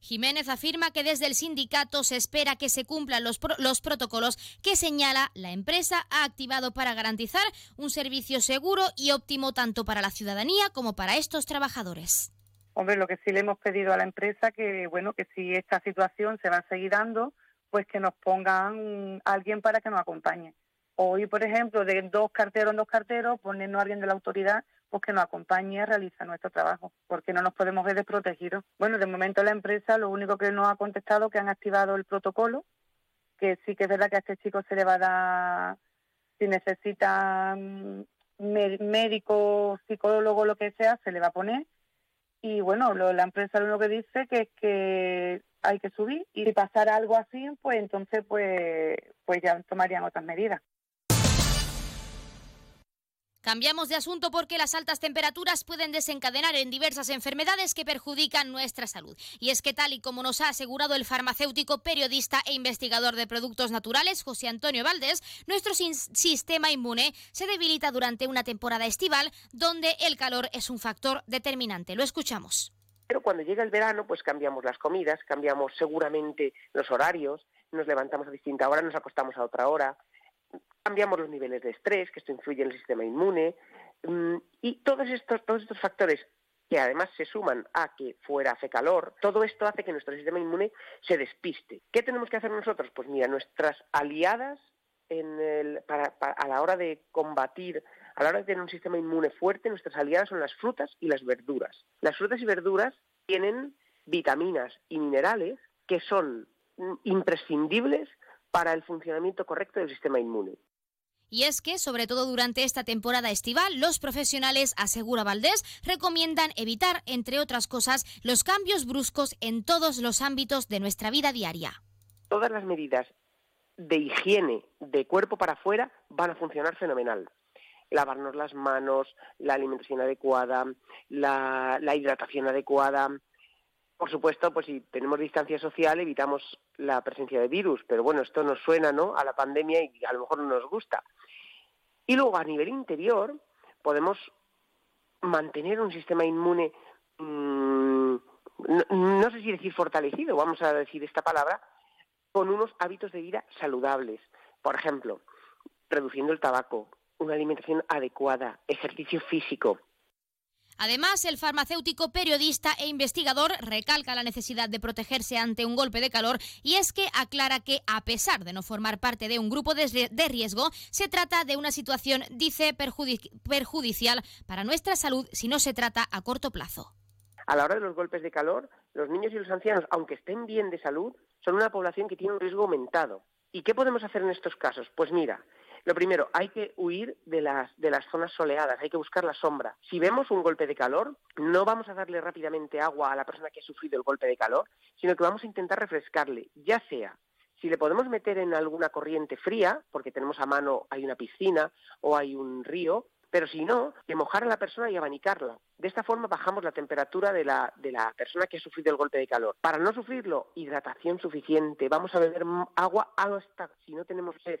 Jiménez afirma que desde el sindicato se espera que se cumplan los, pro- los protocolos que señala la empresa ha activado para garantizar un servicio seguro y óptimo tanto para la ciudadanía como para estos trabajadores. Hombre, lo que sí le hemos pedido a la empresa que, bueno, que si esta situación se va a seguir dando, pues que nos pongan alguien para que nos acompañe. Hoy, por ejemplo, de dos carteros en dos carteros, ponernos a alguien de la autoridad pues que nos acompañe a realizar nuestro trabajo, porque no nos podemos ver desprotegidos. Bueno, de momento la empresa lo único que nos ha contestado que han activado el protocolo, que sí que es verdad que a este chico se le va a dar, si necesita mm, mé- médico, psicólogo, lo que sea, se le va a poner. Y bueno, lo- la empresa lo único que dice que es que hay que subir y si pasara algo así, pues entonces pues, pues ya tomarían otras medidas. Cambiamos de asunto porque las altas temperaturas pueden desencadenar en diversas enfermedades que perjudican nuestra salud. Y es que tal y como nos ha asegurado el farmacéutico, periodista e investigador de productos naturales, José Antonio Valdés, nuestro sistema inmune se debilita durante una temporada estival donde el calor es un factor determinante. Lo escuchamos. Pero cuando llega el verano, pues cambiamos las comidas, cambiamos seguramente los horarios, nos levantamos a distinta hora, nos acostamos a otra hora, cambiamos los niveles de estrés, que esto influye en el sistema inmune, mm, y todos estos, todos estos factores que además se suman a que fuera hace calor, todo esto hace que nuestro sistema inmune se despiste. ¿Qué tenemos que hacer nosotros? Pues mira, nuestras aliadas a la hora de combatir, a la hora de tener un sistema inmune fuerte, nuestras aliadas son las frutas y las verduras. Las frutas y verduras tienen vitaminas y minerales que son mm, imprescindibles para el funcionamiento correcto del sistema inmune. Y es que, sobre todo durante esta temporada estival, los profesionales, asegura Valdés, recomiendan evitar, entre otras cosas, los cambios bruscos en todos los ámbitos de nuestra vida diaria. Todas las medidas de higiene de cuerpo para afuera van a funcionar fenomenal. Lavarnos las manos, la alimentación adecuada, la, la hidratación adecuada. Por supuesto, pues si tenemos distancia social evitamos la presencia de virus, pero bueno, esto nos suena ¿no? a la pandemia y a lo mejor no nos gusta. Y luego a nivel interior podemos mantener un sistema inmune, mm, no, no sé si decir fortalecido, vamos a decir esta palabra, con unos hábitos de vida saludables. Por ejemplo, reduciendo el tabaco, una alimentación adecuada, ejercicio físico. Además, el farmacéutico, periodista e investigador recalca la necesidad de protegerse ante un golpe de calor y es que aclara que, a pesar de no formar parte de un grupo de rie- de riesgo, se trata de una situación, dice, perjudi- perjudicial para nuestra salud si no se trata a corto plazo. A la hora de los golpes de calor, los niños y los ancianos, aunque estén bien de salud, son una población que tiene un riesgo aumentado. ¿Y qué podemos hacer en estos casos? Pues mira, lo primero, hay que huir de las, de las zonas soleadas, hay que buscar la sombra. Si vemos un golpe de calor, no vamos a darle rápidamente agua a la persona que ha sufrido el golpe de calor, sino que vamos a intentar refrescarle, ya sea si le podemos meter en alguna corriente fría, porque tenemos a mano, hay una piscina o hay un río, pero si no, de mojar a la persona y abanicarla. De esta forma bajamos la temperatura de la, de la persona que ha sufrido el golpe de calor. Para no sufrirlo, hidratación suficiente. Vamos a beber agua hasta si no tenemos sed.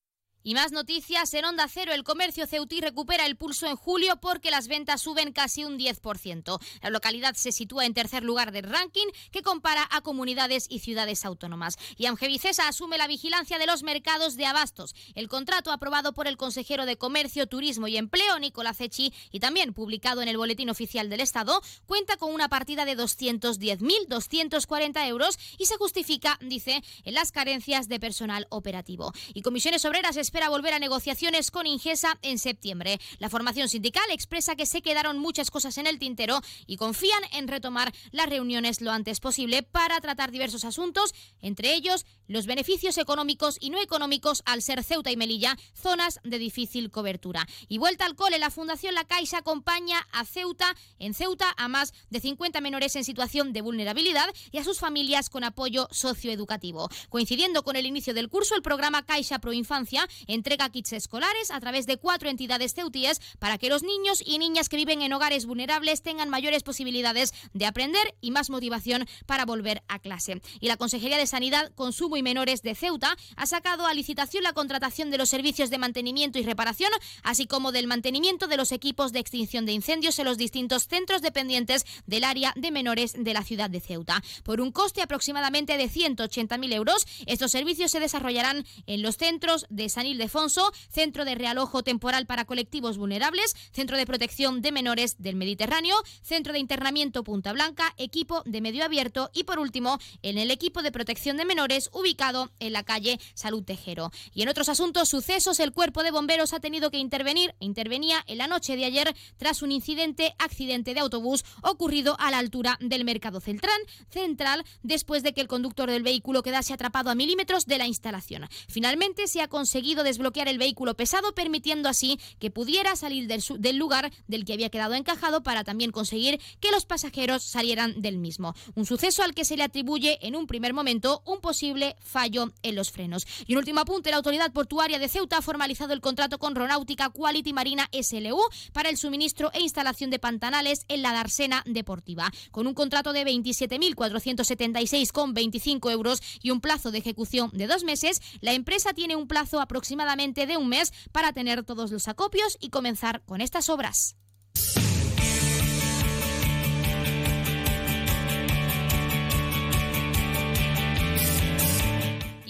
Y más noticias en Onda Cero. El comercio ceutí recupera el pulso en julio porque las ventas suben casi un 10%. La localidad se sitúa en tercer lugar del ranking que compara a comunidades y ciudades autónomas. Y Angevicesa asume la vigilancia de los mercados de abastos. El contrato aprobado por el consejero de Comercio, Turismo y Empleo, Nicolás Echi, y también publicado en el Boletín Oficial del Estado, cuenta con una partida de 210.240 euros y se justifica, dice, en las carencias de personal operativo. Y Comisiones Obreras espera volver a negociaciones con Ingesa en septiembre. La formación sindical expresa que se quedaron muchas cosas en el tintero y confían en retomar las reuniones lo antes posible para tratar diversos asuntos, entre ellos los beneficios económicos y no económicos al ser Ceuta y Melilla zonas de difícil cobertura. Y vuelta al cole, la Fundación La Caixa acompaña a Ceuta, en Ceuta, a más de 50 menores en situación de vulnerabilidad y a sus familias con apoyo socioeducativo. Coincidiendo con el inicio del curso, el programa Caixa Pro Infancia entrega kits escolares a través de cuatro entidades ceutíes para que los niños y niñas que viven en hogares vulnerables tengan mayores posibilidades de aprender y más motivación para volver a clase. Y la Consejería de Sanidad, Consumo y Menores de Ceuta ha sacado a licitación la contratación de los servicios de mantenimiento y reparación, así como del mantenimiento de los equipos de extinción de incendios en los distintos centros dependientes del área de menores de la ciudad de Ceuta. Por un coste aproximadamente de 180.000 euros, estos servicios se desarrollarán en los centros de sanidad Ildefonso, Centro de Realojo Temporal para Colectivos Vulnerables, Centro de Protección de Menores del Mediterráneo, Centro de Internamiento Punta Blanca, equipo de medio abierto y por último en el equipo de protección de menores ubicado en la calle Salud Tejero. Y en otros asuntos, sucesos, el cuerpo de bomberos ha tenido que intervenir, intervenía en la noche de ayer tras un incidente, accidente de autobús ocurrido a la altura del Mercado Central, central después de que el conductor del vehículo quedase atrapado a milímetros de la instalación. Finalmente se ha conseguido desbloquear el vehículo pesado, permitiendo así que pudiera salir del, lugar del que había quedado encajado para también conseguir que los pasajeros salieran del mismo. Un suceso al que se le atribuye en un primer momento un posible fallo en los frenos. Y un último apunte, la autoridad portuaria de Ceuta ha formalizado el contrato con Ronáutica Quality Marina SLU para el suministro e instalación de pantanales en la Darsena Deportiva, con un contrato de 27.476,25 euros y un plazo de ejecución de dos meses. La empresa tiene un plazo aproximadamente de un mes para tener todos los acopios y comenzar con estas obras.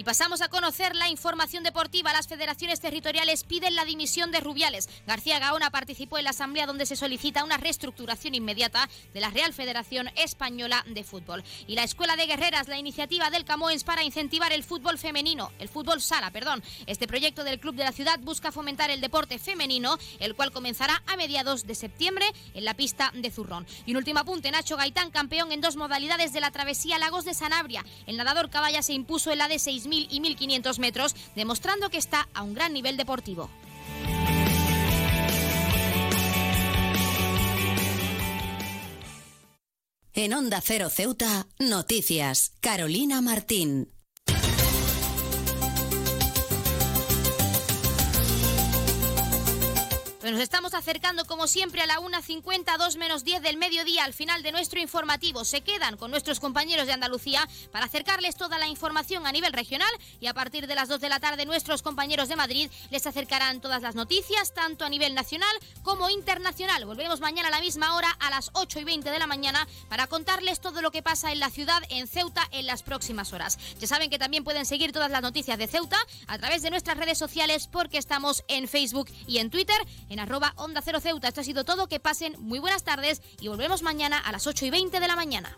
Y pasamos a conocer la información deportiva. Las federaciones territoriales piden la dimisión de Rubiales. García Gaona participó en la asamblea donde se solicita una reestructuración inmediata de la Real Federación Española de Fútbol. Y la Escuela de Guerreras, la iniciativa del Camoens para incentivar el fútbol femenino, el fútbol sala, perdón. Este proyecto del Club de la Ciudad busca fomentar el deporte femenino, el cual comenzará a mediados de septiembre en la pista de Zurrón. Y un último apunte, Nacho Gaitán, campeón en dos modalidades de la travesía Lagos de Sanabria. El nadador caballa se impuso en la de 6.000 y 1.500 metros, demostrando que está a un gran nivel deportivo. En Onda Cero Ceuta, noticias. Carolina Martín. Nos estamos acercando, como siempre, a la 1.50, 2 menos 10 del mediodía, al final de nuestro informativo. Se quedan con nuestros compañeros de Andalucía para acercarles toda la información a nivel regional y a partir de las 2 de la tarde nuestros compañeros de Madrid les acercarán todas las noticias, tanto a nivel nacional como internacional. Volvemos mañana a la misma hora, a las 8 y 20 de la mañana, para contarles todo lo que pasa en la ciudad, en Ceuta, en las próximas horas. Ya saben que también pueden seguir todas las noticias de Ceuta a través de nuestras redes sociales porque estamos en Facebook y en Twitter en arroba Onda Cero Ceuta. Esto ha sido todo. Que pasen muy buenas tardes y volvemos mañana a las 8 y 20 de la mañana.